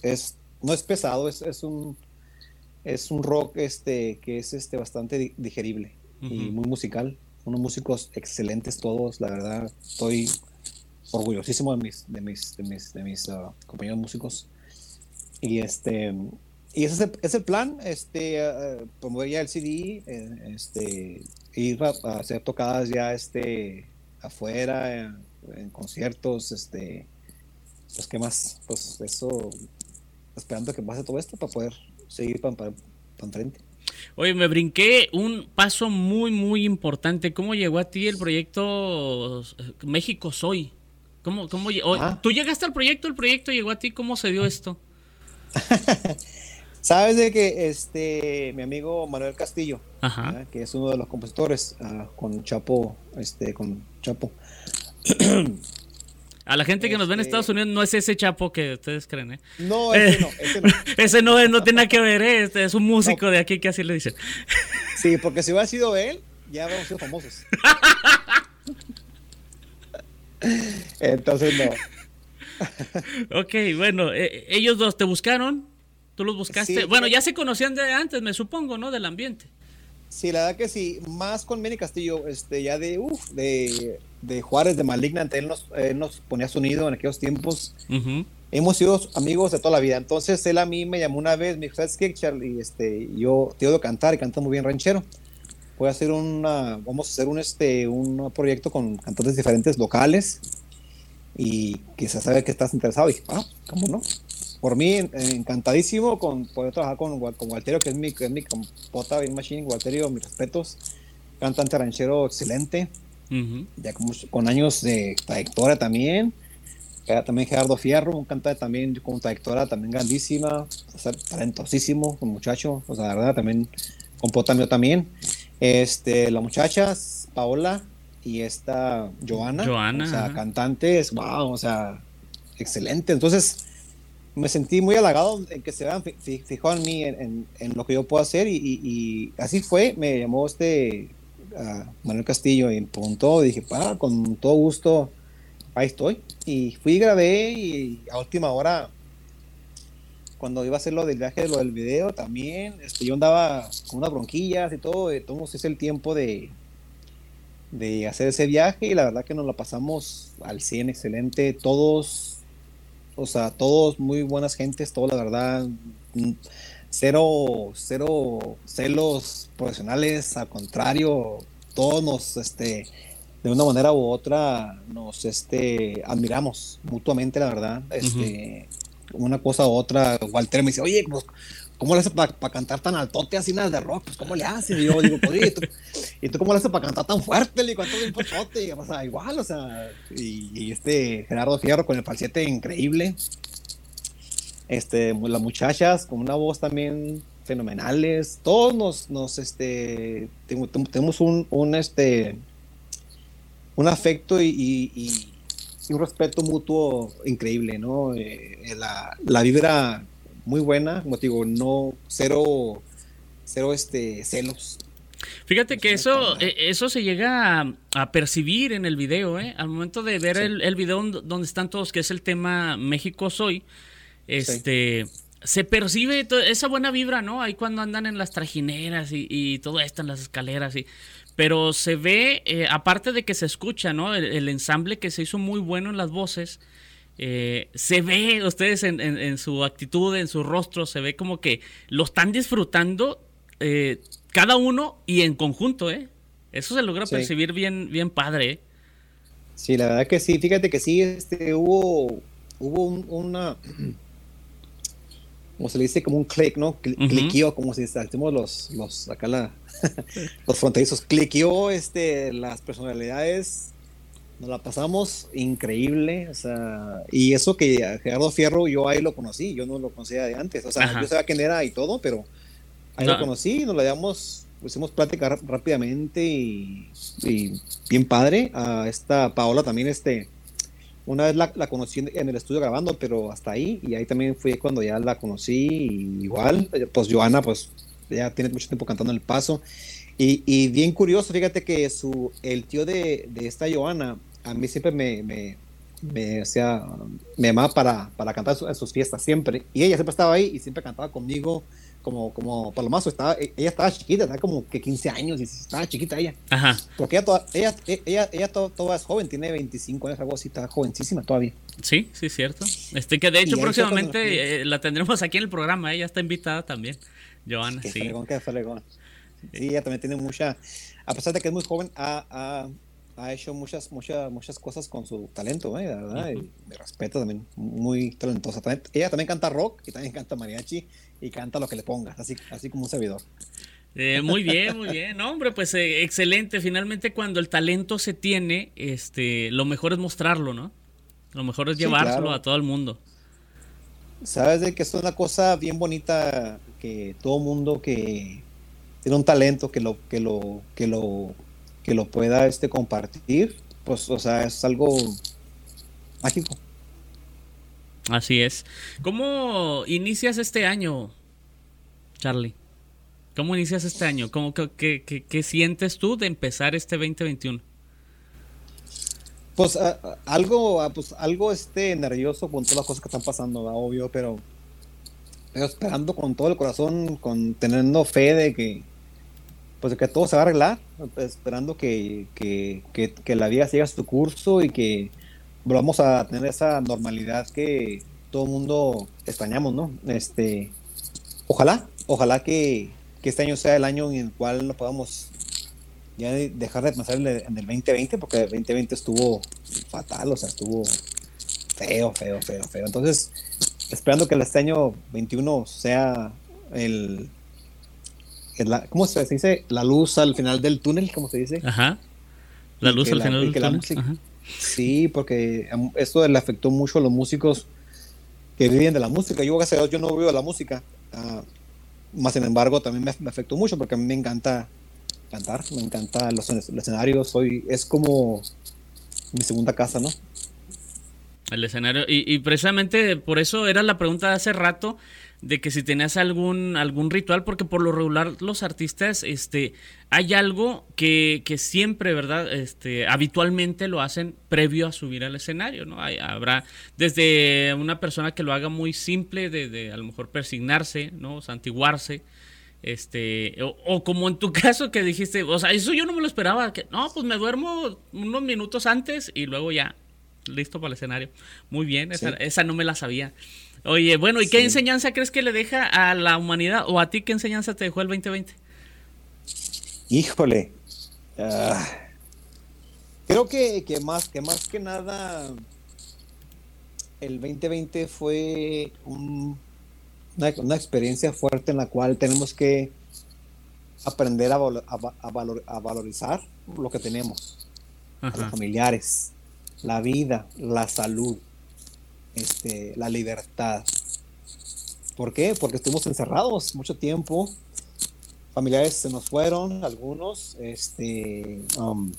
es, no es pesado es, es, un es un rock este que es este bastante digerible y muy musical. Unos músicos excelentes todos la verdad estoy orgullosísimo de mis de mis de mis, de mis ah, compañeros músicos. Y este y ese es el plan este uh, promover ya el CD eh, este ir a, hacer tocadas ya este afuera en conciertos, este, pues qué más, pues eso, esperando que pase todo esto para poder seguir para, para, enfrente. Oye, me brinqué un paso muy, muy importante. ¿Cómo llegó a ti el proyecto México Soy? ¿Cómo, cómo, ah. ¿Tú llegaste al proyecto? ¿El proyecto llegó a ti? ¿Cómo se dio esto? [LAUGHS] Sabes de que este mi amigo Manuel Castillo, que es uno de los compositores, ah, con Chapo, este, con Chapo, a la gente que nos ve en Estados este Unidos no es ese chapo que ustedes creen, ¿eh? No, ese no, ese no. [LAUGHS] ese no, no tiene nada que ver, ¿eh? Este es un músico de aquí que así le dicen. Sí, porque si hubiera sido él, ya habríamos sido famosos. [LAUGHS] Entonces no. ok, bueno, eh, ellos dos te buscaron, tú los buscaste. bueno, ya se conocían de antes, me supongo, ¿no? Del ambiente. Sí, la verdad que sí, más con Manny Castillo, este, ya de, uf, de, de Juárez, de Malignant, él nos, él nos ponía sonido en aquellos tiempos. Hemos sido amigos de toda la vida. Entonces él a mí me llamó una vez, me dijo, ¿sabes qué, Charlie? Este, yo te odio cantar y canto muy bien ranchero. Voy a hacer una, vamos a hacer un, este, un proyecto con cantantes diferentes locales y quizás sabe que estás interesado. Y dije, ah, ¿cómo no? por mí encantadísimo con poder trabajar con, con Walterio, que es mi, que es mi compota, bien machine, Walterio, mis respetos, cantante ranchero excelente, ya con, con, años de trayectoria también, también Gerardo Fierro, un cantante también con trayectoria también grandísima, talentosísimo, un muchacho, o sea, la verdad también compota mío también, este, las muchachas, Paola y esta Joana, Joana o sea, cantantes, wow, o sea, excelente, entonces me sentí muy halagado en que se vean fijó en mí, en, lo que yo puedo hacer y, así fue, me llamó este Manuel Castillo y me preguntó, dije, para, con todo gusto, ahí estoy. Y fui y grabé y a última hora, cuando iba a hacer lo del viaje, lo del video también, este, yo andaba con unas bronquillas y todo, entonces es el tiempo de, de hacer ese viaje y la verdad que nos lo pasamos al 100 excelente, todos o sea, todos muy buenas gentes, todo la verdad, cero, cero celos profesionales, al contrario, todos nos, este, de una manera u otra, nos, este, admiramos mutuamente, la verdad, este, una cosa u otra, Walter me dice, oye, pues, ¿cómo le haces para cantar tan altote así nada de rock? Pues, ¿cómo le haces? Y yo digo, pues, ¿y tú, ¿y tú cómo le haces para cantar tan fuerte? Le digo, bien fuerte? O sea, igual, o sea, y, este Gerardo Fierro con el falsete increíble. Este, las muchachas con una voz también fenomenales. Todos nos, nos este, tenemos un, un, este, un afecto y, un respeto mutuo increíble, ¿no? Eh, la, la vibra muy buena, como digo, no, cero, cero este, celos. Fíjate que eso, e, eso se llega a, percibir en el video, ¿eh? Al momento de ver el, el, video donde están todos, que es el tema México Soy, este, se percibe esa buena vibra, ¿no? Ahí cuando andan en las trajineras y, todo esto en las escaleras y... Pero se ve, eh, aparte de que se escucha, ¿no? el, ensamble que se hizo muy bueno en las voces, eh, se ve, ustedes en, su actitud, en su rostro, se ve como que lo están disfrutando eh, cada uno y en conjunto, ¿eh? Eso se logra percibir bien, bien padre. ¿eh? Sí, la verdad que sí, fíjate que sí, este, hubo, hubo una, [CLEARS THROAT] como se le dice, como un click, ¿no? Cliqueó, como si decimos los, los, acá la, [LAUGHS] los fronterizos, cliqueó este, las personalidades nos la pasamos increíble, o sea, y eso que Gerardo Fierro yo ahí lo conocí, yo no lo conocía de antes, o sea, yo sabía quién era y todo, pero ahí lo conocí, nos la damos, hicimos plática rápidamente y, bien padre, a esta Paola también, este, una vez la, conocí en el estudio grabando, pero hasta ahí, y ahí también fue cuando ya la conocí, igual, pues Joana, pues ya tiene mucho tiempo cantando el paso, y, bien curioso, fíjate que su, el tío de, de esta Joana, a mí siempre me, me, me, sea, me llamaba para, para cantar en sus fiestas, siempre. Y ella siempre estaba ahí y siempre cantaba conmigo como, como palomazo. Estaba, e, ella estaba chiquita, tenía como que 15 años y estaba chiquita ella. Ajá. Porque ella, toda, ella, ella, ella toda, es joven, tiene 25 años, algo así, está jovencísima todavía. Sí, sí, cierto. Este, que de hecho próximamente eh, la tendremos aquí en el programa, ella está invitada también, Joana. sí. Fregón, qué fregón. Sí, ella también tiene mucha, a pesar de que es muy joven, a ha hecho muchas, muchas, muchas cosas con su talento, ¿eh? verdad, y me respeto también, muy talentosa. ella también canta rock y también canta mariachi y canta lo que le pongas, así, así como un servidor. Eh, muy bien, muy bien. No, hombre, pues eh, excelente. Finalmente, cuando el talento se tiene, este, lo mejor es mostrarlo, ¿no? Lo mejor es llevárselo a todo el mundo. Sabes de que es una cosa bien bonita que todo mundo que tiene un talento que lo, que lo, que lo que lo pueda este, compartir, pues, o sea, es algo mágico. Así es. ¿Cómo inicias este año, Charlie? ¿Cómo inicias este año? ¿Cómo, qué, qué, sientes tú de empezar este 2021? Pues algo, pues algo este nervioso con todas las cosas que están pasando, obvio, pero, pero esperando con todo el corazón, con teniendo fe de que pues que todo se va a arreglar, esperando que, que, que, la vida siga su curso y que volvamos a tener esa normalidad que todo el mundo extrañamos, ¿no? Este, ojalá, ojalá que, este año sea el año en el cual nos podamos ya dejar de pensar en el, 2020, porque el 2020 estuvo fatal, o sea, estuvo feo, feo, feo, feo. Entonces, esperando que este año 21 sea el, la, ¿cómo se dice? La luz al final del túnel, ¿cómo se dice? Ajá. La luz al final del túnel. Sí, porque esto le afectó mucho a los músicos que viven de la música. Yo, gracias a Dios, yo no vivo de la música. Uh, más sin embargo, también me, afectó mucho porque a mí me encanta cantar, me encanta los, escenarios. Soy, es como mi segunda casa, ¿no? El escenario. Y, precisamente por eso era la pregunta de hace rato de que si tenías algún, algún ritual, porque por lo regular los artistas, este, hay algo que, que siempre, ¿verdad? Este, habitualmente lo hacen previo a subir al escenario, ¿no? Hay, habrá desde una persona que lo haga muy simple, de, a lo mejor persignarse, ¿no? Santiguarse, este, o, como en tu [LAUGHS] caso que dijiste, o sea, eso yo no me lo esperaba, que no, pues me duermo unos minutos antes y luego ya, listo para el escenario. Muy bien, esa, esa no me la sabía. Oye, bueno, ¿y qué enseñanza crees que le deja a la humanidad o a ti qué enseñanza te dejó el 2020? Híjole. Ah, creo que, más, que más que nada el 2020 fue una, experiencia fuerte en la cual tenemos que aprender a, a, valorizar lo que tenemos, los familiares, la vida, la salud, este, la libertad. ¿Por qué? Porque estuvimos encerrados mucho tiempo. Familiares se nos fueron, algunos. Este, um,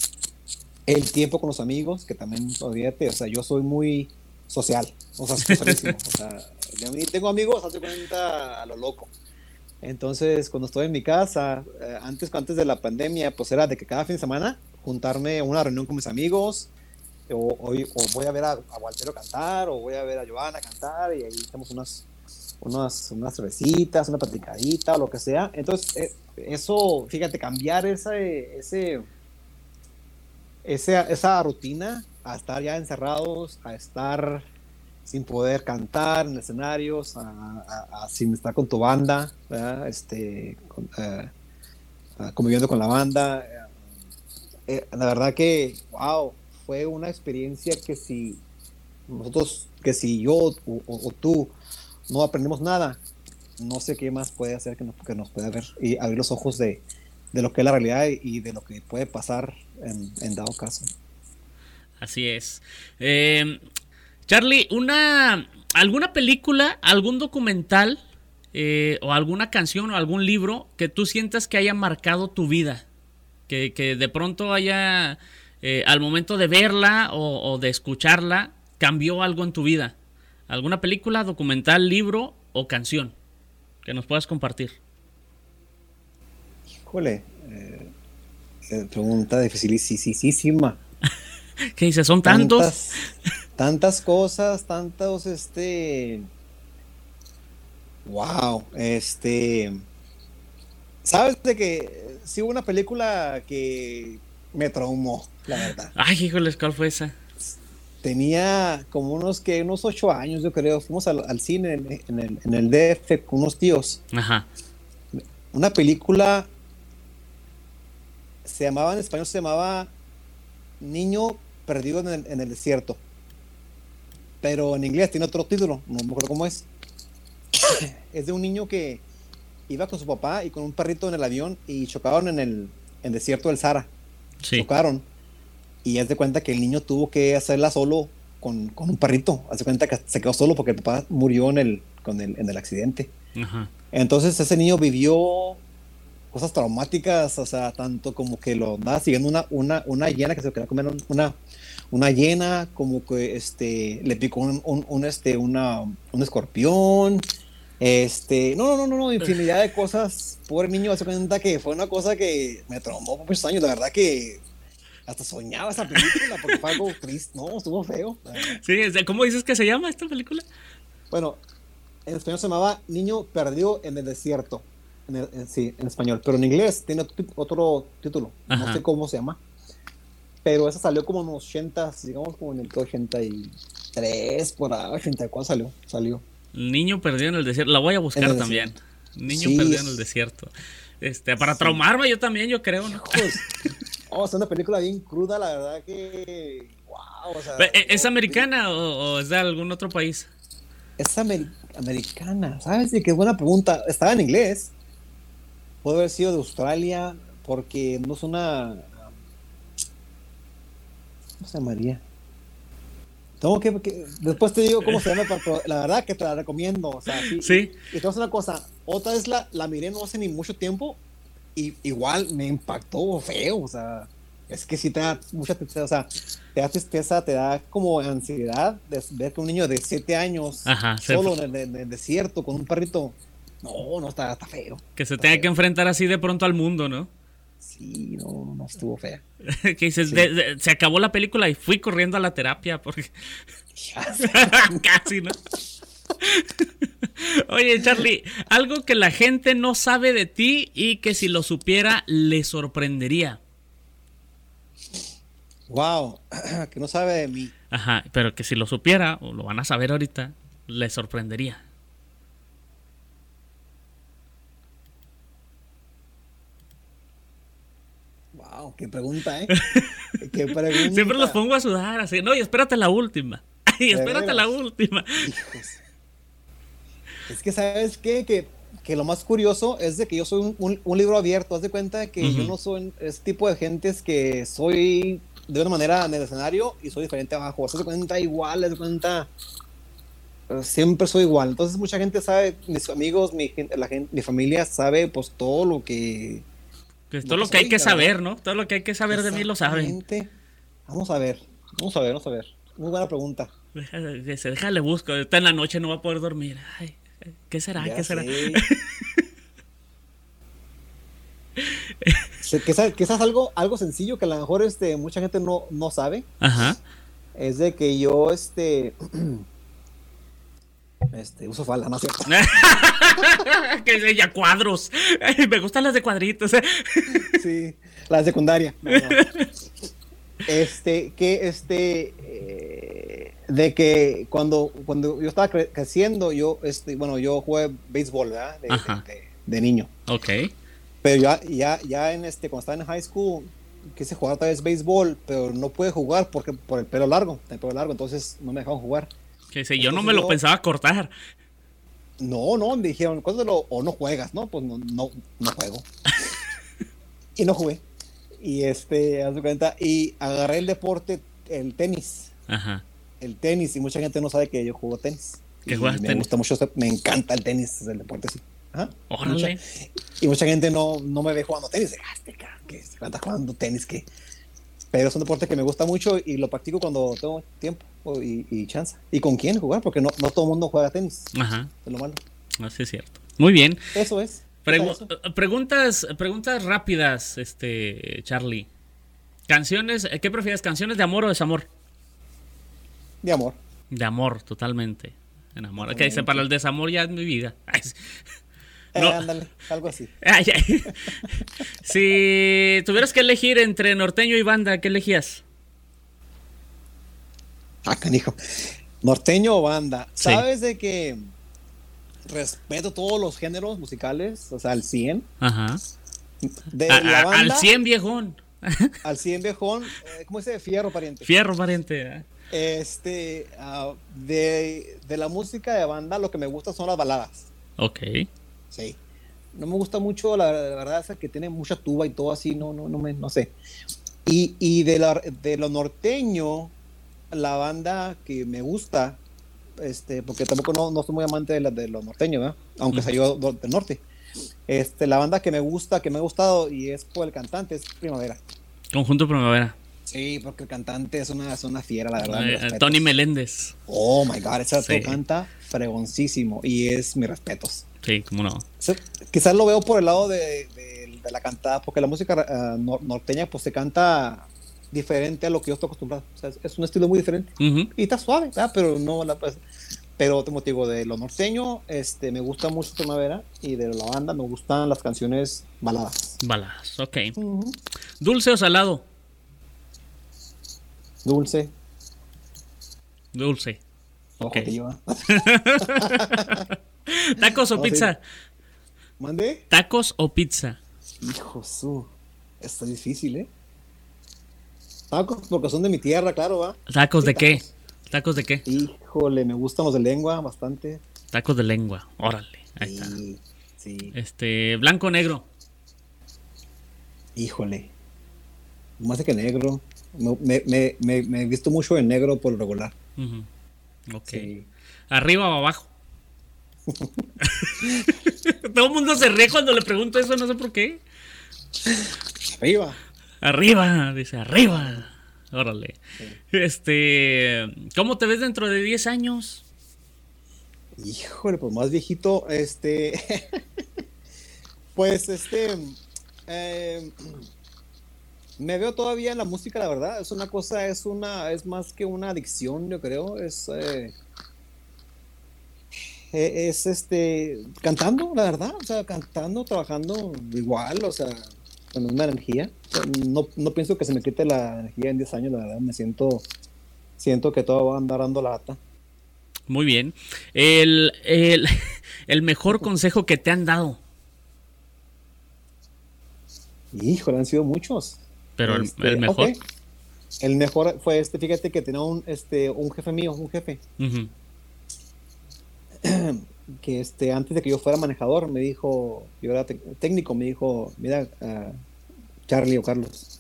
el tiempo con los amigos, que también, olvídate, o sea, yo soy muy social, o sea, o sea, tengo amigos, hace cuenta a lo loco. Entonces, cuando estoy en mi casa, eh, antes, antes de la pandemia, pues era de que cada fin de semana juntarme a una reunión con mis amigos, o, voy a ver a, a, Waltero cantar, o voy a ver a Joana cantar, y ahí tenemos unas, unas, unas cervecitas, una platicadita, o lo que sea. Entonces, eh, eso, fíjate, cambiar esa, ese, esa, esa rutina a estar ya encerrados, a estar sin poder cantar en escenarios, a, sin estar con tu banda, este, eh, conviviendo con la banda. Eh, la verdad que, wow, fue una experiencia que si nosotros, que si yo o, tú no aprendemos nada, no sé qué más puede hacer que nos, que nos pueda ver y abrir los ojos de, lo que es la realidad y de lo que puede pasar en, dado caso. Así es. Eh, Charlie, una, ¿alguna película, algún documental eh, o alguna canción o algún libro que tú sientas que haya marcado tu vida? Que, que de pronto haya eh, al momento de verla o, de escucharla, cambió algo en tu vida? ¿Alguna película, documental, libro o canción que nos puedas compartir? Híjole, eh, pregunta dificilísima. [LAUGHS] ¿Qué dices? ¿Son tantos? Tantas, cosas, tantos, este... Wow, este... ¿Sabes de que si hubo una película que me traumó, la verdad. Ay, híjoles, ¿cuál fue esa? Tenía como unos que unos ocho años, yo creo. Fuimos al, cine en, el, en, el, DF con unos tíos. Ajá. Una película se llamaba en español se llamaba Niño perdido en el, en el desierto. Pero en inglés tiene otro título, no me acuerdo cómo es. [COUGHS] es de un niño que iba con su papá y con un perrito en el avión y chocaron en el, en desierto del Sahara chocaron. Y haz de cuenta que el niño tuvo que hacerla solo con, con un perrito. Haz de cuenta que se quedó solo porque el papá murió en el, con el, en el accidente. Entonces ese niño vivió cosas traumáticas, o sea, tanto como que lo andaba siguiendo una, una, una hiena que se quería comer una, una hiena, como que este, le picó un, un, este, una, un escorpión, Este, no, no, no, no, infinidad de cosas. Pobre niño, hace cuenta que fue una cosa que me trombó por muchos años. La verdad que hasta soñaba esa película porque fue algo triste. No, estuvo feo. Sí, ¿cómo dices que se llama esta película? Bueno, en español se llamaba Niño Perdido en el Desierto. sí, en español. Pero en inglés tiene otro título. No sé cómo se llama. Pero esa salió como en los 80, digamos como en el 83, por ahí, 84 salió. salió. Niño perdido en el desierto. La voy a buscar también. Niño perdido en el desierto. Este, para traumarme yo también, yo creo, ¿no? [LAUGHS] oh, es una película bien cruda, la verdad que. Wow, ¿e-, ¿Es americana o, es de algún otro país? Es americana, ¿sabes? Qué buena pregunta. Estaba en inglés. Puede haber sido de Australia, porque no es una. ¿Cómo se llamaría? Tengo que, después te digo cómo se llama, pero la verdad que te la recomiendo. O sea, sí. Y, te una cosa, otra vez la, la miré no hace ni mucho tiempo y igual me impactó feo. O sea, es que sí te da mucha tristeza, o sea, te da tristeza, te da como ansiedad de ver que un niño de 7 años solo en el, desierto con un perrito. No, no está, está feo. Que se tenga que enfrentar así de pronto al mundo, ¿no? Sí, no, no estuvo fea. [LAUGHS] que dices, se acabó la película y fui corriendo a la terapia porque. [LAUGHS] Casi, ¿no? [LAUGHS] Oye, Charlie, algo que la gente no sabe de ti y que si lo supiera le sorprendería. Wow, [CLEARS THROAT] que no sabe de mí. Ajá, pero que si lo supiera, o lo van a saber ahorita, le sorprendería. Qué pregunta, ¿eh? [LAUGHS] ¿Qué pregunta? Siempre los pongo a sudar así. No, y espérate la última. [LAUGHS] Y espérate la última. Es que, ¿sabes qué? Que, que, lo más curioso es de que yo soy un, libro abierto. Haz de cuenta que yo no soy ese tipo de gentes que soy de una manera en el escenario y soy diferente abajo. Haz de cuenta igual, haz de cuenta. Siempre soy igual. Entonces, mucha gente sabe, mis amigos, mi, la gente, mi familia sabe, pues todo lo que todo lo que hay que saber, ¿no? Todo lo que hay que saber de mí lo saben. Vamos a ver, vamos a ver, vamos a ver. Muy buena pregunta. Déjale, busco. Está en la noche, no va a poder dormir. Ay, ¿qué será? ¿Qué será? [LAUGHS] quizás, quizás algo, algo sencillo que a lo mejor este, mucha gente no, no sabe. Ajá. Es de que yo, este. [CLEARS THROAT] Este, uso falda, no sé. [LAUGHS] que ya cuadros. Me gustan las de cuadritos. [LAUGHS] sí, la secundaria. Este, que este, eh, de que cuando, cuando yo estaba creciendo, yo, este, bueno, yo jugué béisbol, ¿verdad? De, niño. Ok. Pero ya, ya, ya en este, cuando estaba en high school, quise jugar otra vez béisbol, pero no pude jugar porque por el pelo largo, el pelo largo, entonces no me dejaban jugar. Que si yo no me lo pensaba cortar. No, no, me dijeron, o no juegas, ¿no? Pues no, no, no juego. [LAUGHS] y no jugué. Y este, haz cuenta, y agarré el deporte, el tenis. Ajá. El tenis, y mucha gente no sabe que yo juego tenis. ¿Qué juegas me gusta mucho, me encanta el tenis, el deporte sí. Ajá. y mucha gente no, no me ve jugando tenis. Ah, este que está jugando tenis, que pero es un deporte que me gusta mucho y lo practico cuando tengo tiempo y, chance. ¿Y con quién jugar? Porque no, no todo el mundo juega tenis. Ajá. Es lo malo. Así es cierto. Muy bien. Eso es. preguntas, preguntas rápidas, este Charlie. Canciones, ¿qué prefieres? ¿Canciones de amor o desamor? De amor. De amor, totalmente. En amor. Que dice, para el desamor ya es mi vida. [LAUGHS] [LAUGHS] Eh, ándale, algo así. [LAUGHS] [LAUGHS] si tuvieras que elegir entre norteño y banda, ¿qué elegías? Ah, canijo. Norteño o banda. ¿Sabes de que respeto todos los géneros musicales? O sea, al 100. Ajá. De la banda, al 100 viejón. al 100 viejón. Eh, ¿Cómo dice? Fierro pariente. Fierro pariente. Eh. Este, uh, de, de la música de banda, lo que me gusta son las baladas. Ok. Sí. No me gusta mucho, la, verdad, es que tiene mucha tuba y todo así, no, no, no me, no sé. Y, y de, la, de lo norteño, la banda que me gusta, este, porque tampoco no, no soy muy amante de, la, de lo norteño, aunque salió del norte. Este, la banda que me gusta, que me ha gustado y es por el cantante, es Primavera. Conjunto Primavera. Sí, porque el cantante es una, es una fiera, la verdad. Tony Meléndez. Oh my god, ese sí. canta fregoncísimo y es mis respetos. Sí, cómo no. quizás lo veo por el lado de, la cantada, porque la música ah, norteña pues se canta diferente a lo que yo estoy acostumbrado. O sea, es, un estilo muy diferente. Y está suave, ¿verdad? pero no la pues, pero te motivo de lo norteño, este, me gusta mucho Primavera y de la banda me gustan las canciones baladas. Baladas, ok. ¿Dulce o salado? Dulce. Dulce. [LAUGHS] [LAUGHS] [LAUGHS] ¿Tacos o pizza? ¿Mande? ¿Tacos o pizza? Hijo su. Está difícil, ¿eh? Tacos, porque son de mi tierra, claro, ¿va? ¿Tacos de qué? ¿Tacos de qué? Híjole, me gustan los de lengua bastante. Tacos de lengua, órale. Ahí está. Sí. Este, blanco o negro. Híjole. Más que negro. Me, me, me, he visto mucho en negro por regular. Ok. ¿Arriba o abajo? [LAUGHS] Todo el mundo se ríe cuando le pregunto eso, no sé por qué. Arriba. Arriba, dice arriba. Órale. Este, ¿cómo te ves dentro de 10 años? Híjole, pues más viejito, este, [LAUGHS] pues este, em, me veo todavía en la música, la verdad, es una cosa, es una, es más que una adicción, yo creo, es, eh, es este, cantando, la verdad, o sea, cantando, trabajando igual, o sea, con una energía. No, no, pienso que se me quite la energía en 10 años, la verdad. Me siento, siento que todo va a andar dando lata. Muy bien. El, el, [LAUGHS] el mejor consejo que te han dado. Híjole, han sido muchos. Pero el, este, mejor. El mejor fue este, fíjate que tenía un, este, un jefe mío, un jefe. [CLEARS THROAT] que este, antes de que yo fuera manejador, me dijo, yo era técnico, me dijo, mira, uh, Charlie o Carlos,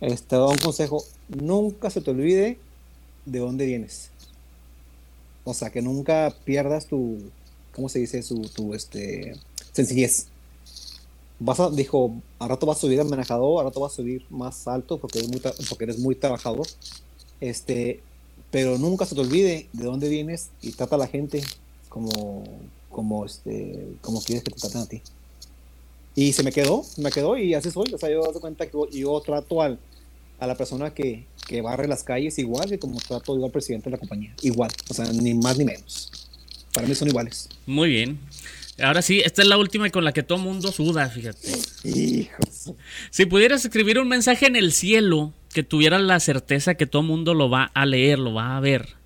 este, un consejo, nunca se te olvide de dónde vienes. O sea, que nunca pierdas tu, ¿cómo se dice? Su, este, sencillez. Vas a, dijo, a rato vas a subir al manejador, a rato vas a subir más alto porque eres muy, porque eres muy trabajador. Este, pero nunca se te olvide de dónde vienes y trata a la gente como, como, este, como quieres que te traten a ti. Y se me quedó, me quedó y así soy. O sea, yo doy cuenta que yo, trato al, a la persona que, que, barre las calles igual que como trato yo al presidente de la compañía. Igual, o sea, ni más ni menos. Para mí son iguales. Muy bien. Ahora sí, esta es la última con la que todo mundo suda, fíjate. Hijos. Si pudieras escribir un mensaje en el cielo que tuviera la certeza que todo mundo lo va a leer, lo va a ver,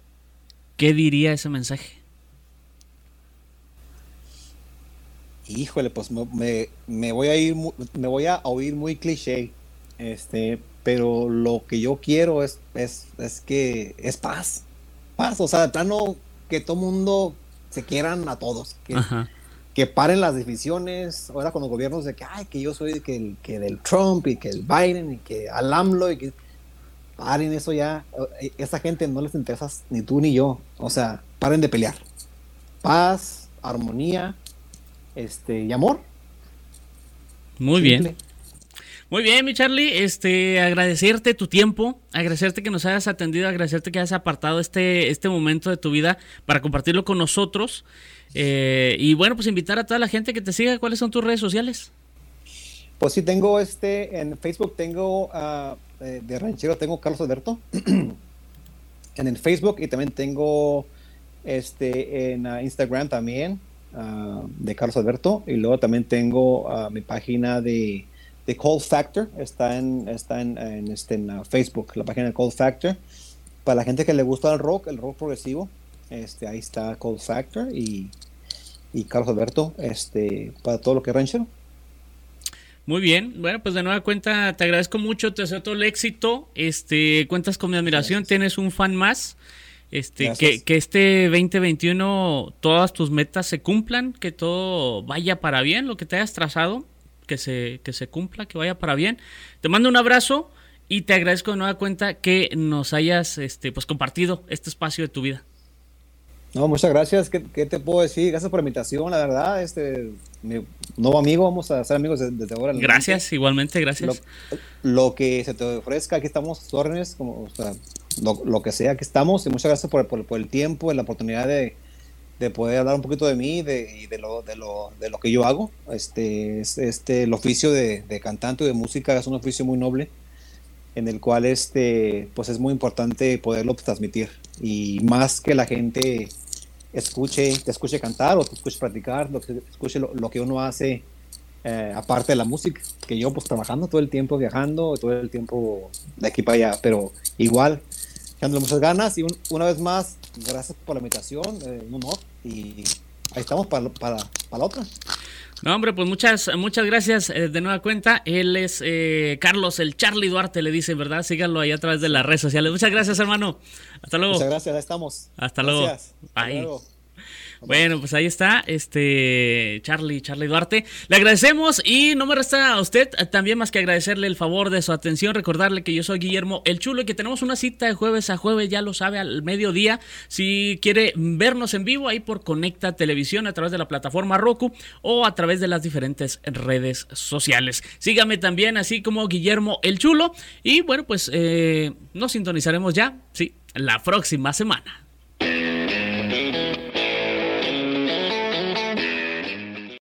¿qué diría ese mensaje? Híjole, pues me, me, voy a ir, me voy a oír muy cliché, este, pero lo que yo quiero es, es, es que es paz, paz, o sea, de plano que todo mundo se quieran a todos, que, que paren las divisiones, ahora con los gobiernos de que, ay, que yo soy que, que del Trump y que el Biden y que al AMLO y que paren eso ya, e, esa gente no les interesa ni tú ni yo, o sea, paren de pelear, paz, armonía, este, y amor. Muy bien. Muy bien, mi Charlie, este, agradecerte tu tiempo, agradecerte que nos hayas atendido, agradecerte que hayas apartado este, este momento de tu vida para compartirlo con nosotros. Eh, y bueno, pues invitar a toda la gente que te siga. ¿Cuáles son tus redes sociales? Pues sí, tengo este, en Facebook tengo uh, de ranchero, tengo Carlos Alberto. [CLEARS THROAT] en el Facebook y también tengo este en uh, Instagram también Ah, de Carlos Alberto y luego también tengo ah, mi página de, de Cold Factor, está en, está en, este, en ah, Facebook, la página de Cold Factor. Para la gente que le gusta el rock, el rock progresivo, este, ahí está Cold Factor y, y Carlos Alberto este, para todo lo que es ranchero. Muy bien, bueno, pues de nueva cuenta te agradezco mucho, te deseo todo el éxito, este, cuentas con mi admiración, tienes un fan más. Este, que, que, este 2021 todas tus metas se cumplan, que todo vaya para bien, lo que te hayas trazado, que se, que se cumpla, que vaya para bien. Te mando un abrazo y te agradezco de nueva cuenta que nos hayas este, pues, compartido este espacio de tu vida. No, muchas gracias. ¿Qué, te puedo decir? Gracias por la invitación, la verdad. Este, mi nuevo amigo, vamos a ser amigos desde, ahora. Gracias, igualmente, gracias. Lo, que se te ofrezca, aquí estamos, órdenes, como, o sea, lo, que sea, aquí estamos. Y muchas gracias por, por, el tiempo la oportunidad de, de, poder hablar un poquito de mí de, y de lo, de, lo, de lo que yo hago. Este, este, el oficio de, de cantante y de música es un oficio muy noble en el cual este, pues es muy importante poderlo transmitir y más que la gente escuche, te escuche cantar o te escuche practicar, lo que, escuche lo, que uno hace eh, aparte de la música, que yo pues trabajando todo el tiempo, viajando, todo el tiempo de aquí para allá, pero igual, echándole muchas ganas y una vez más, gracias por la invitación, eh, un honor y ahí estamos para, para, para la otra. No, hombre, pues muchas, muchas gracias eh, de nueva cuenta. Él es Carlos, el Charlie Duarte, le dice, ¿verdad? Síganlo ahí a través de las redes sociales. Muchas gracias, hermano. Hasta luego. Muchas gracias, estamos. Hasta luego. Hasta luego. Bueno, pues ahí está, este Charlie, Charlie Duarte. Le agradecemos y no me resta a usted también más que agradecerle el favor de su atención, recordarle que yo soy Guillermo el Chulo y que tenemos una cita de jueves a jueves, ya lo sabe, al mediodía. Si quiere vernos en vivo ahí por Conecta Televisión a través de la plataforma Roku o a través de las diferentes redes sociales. Sígame también así como Guillermo el Chulo y bueno, pues eh, nos sintonizaremos ya, sí, la próxima semana.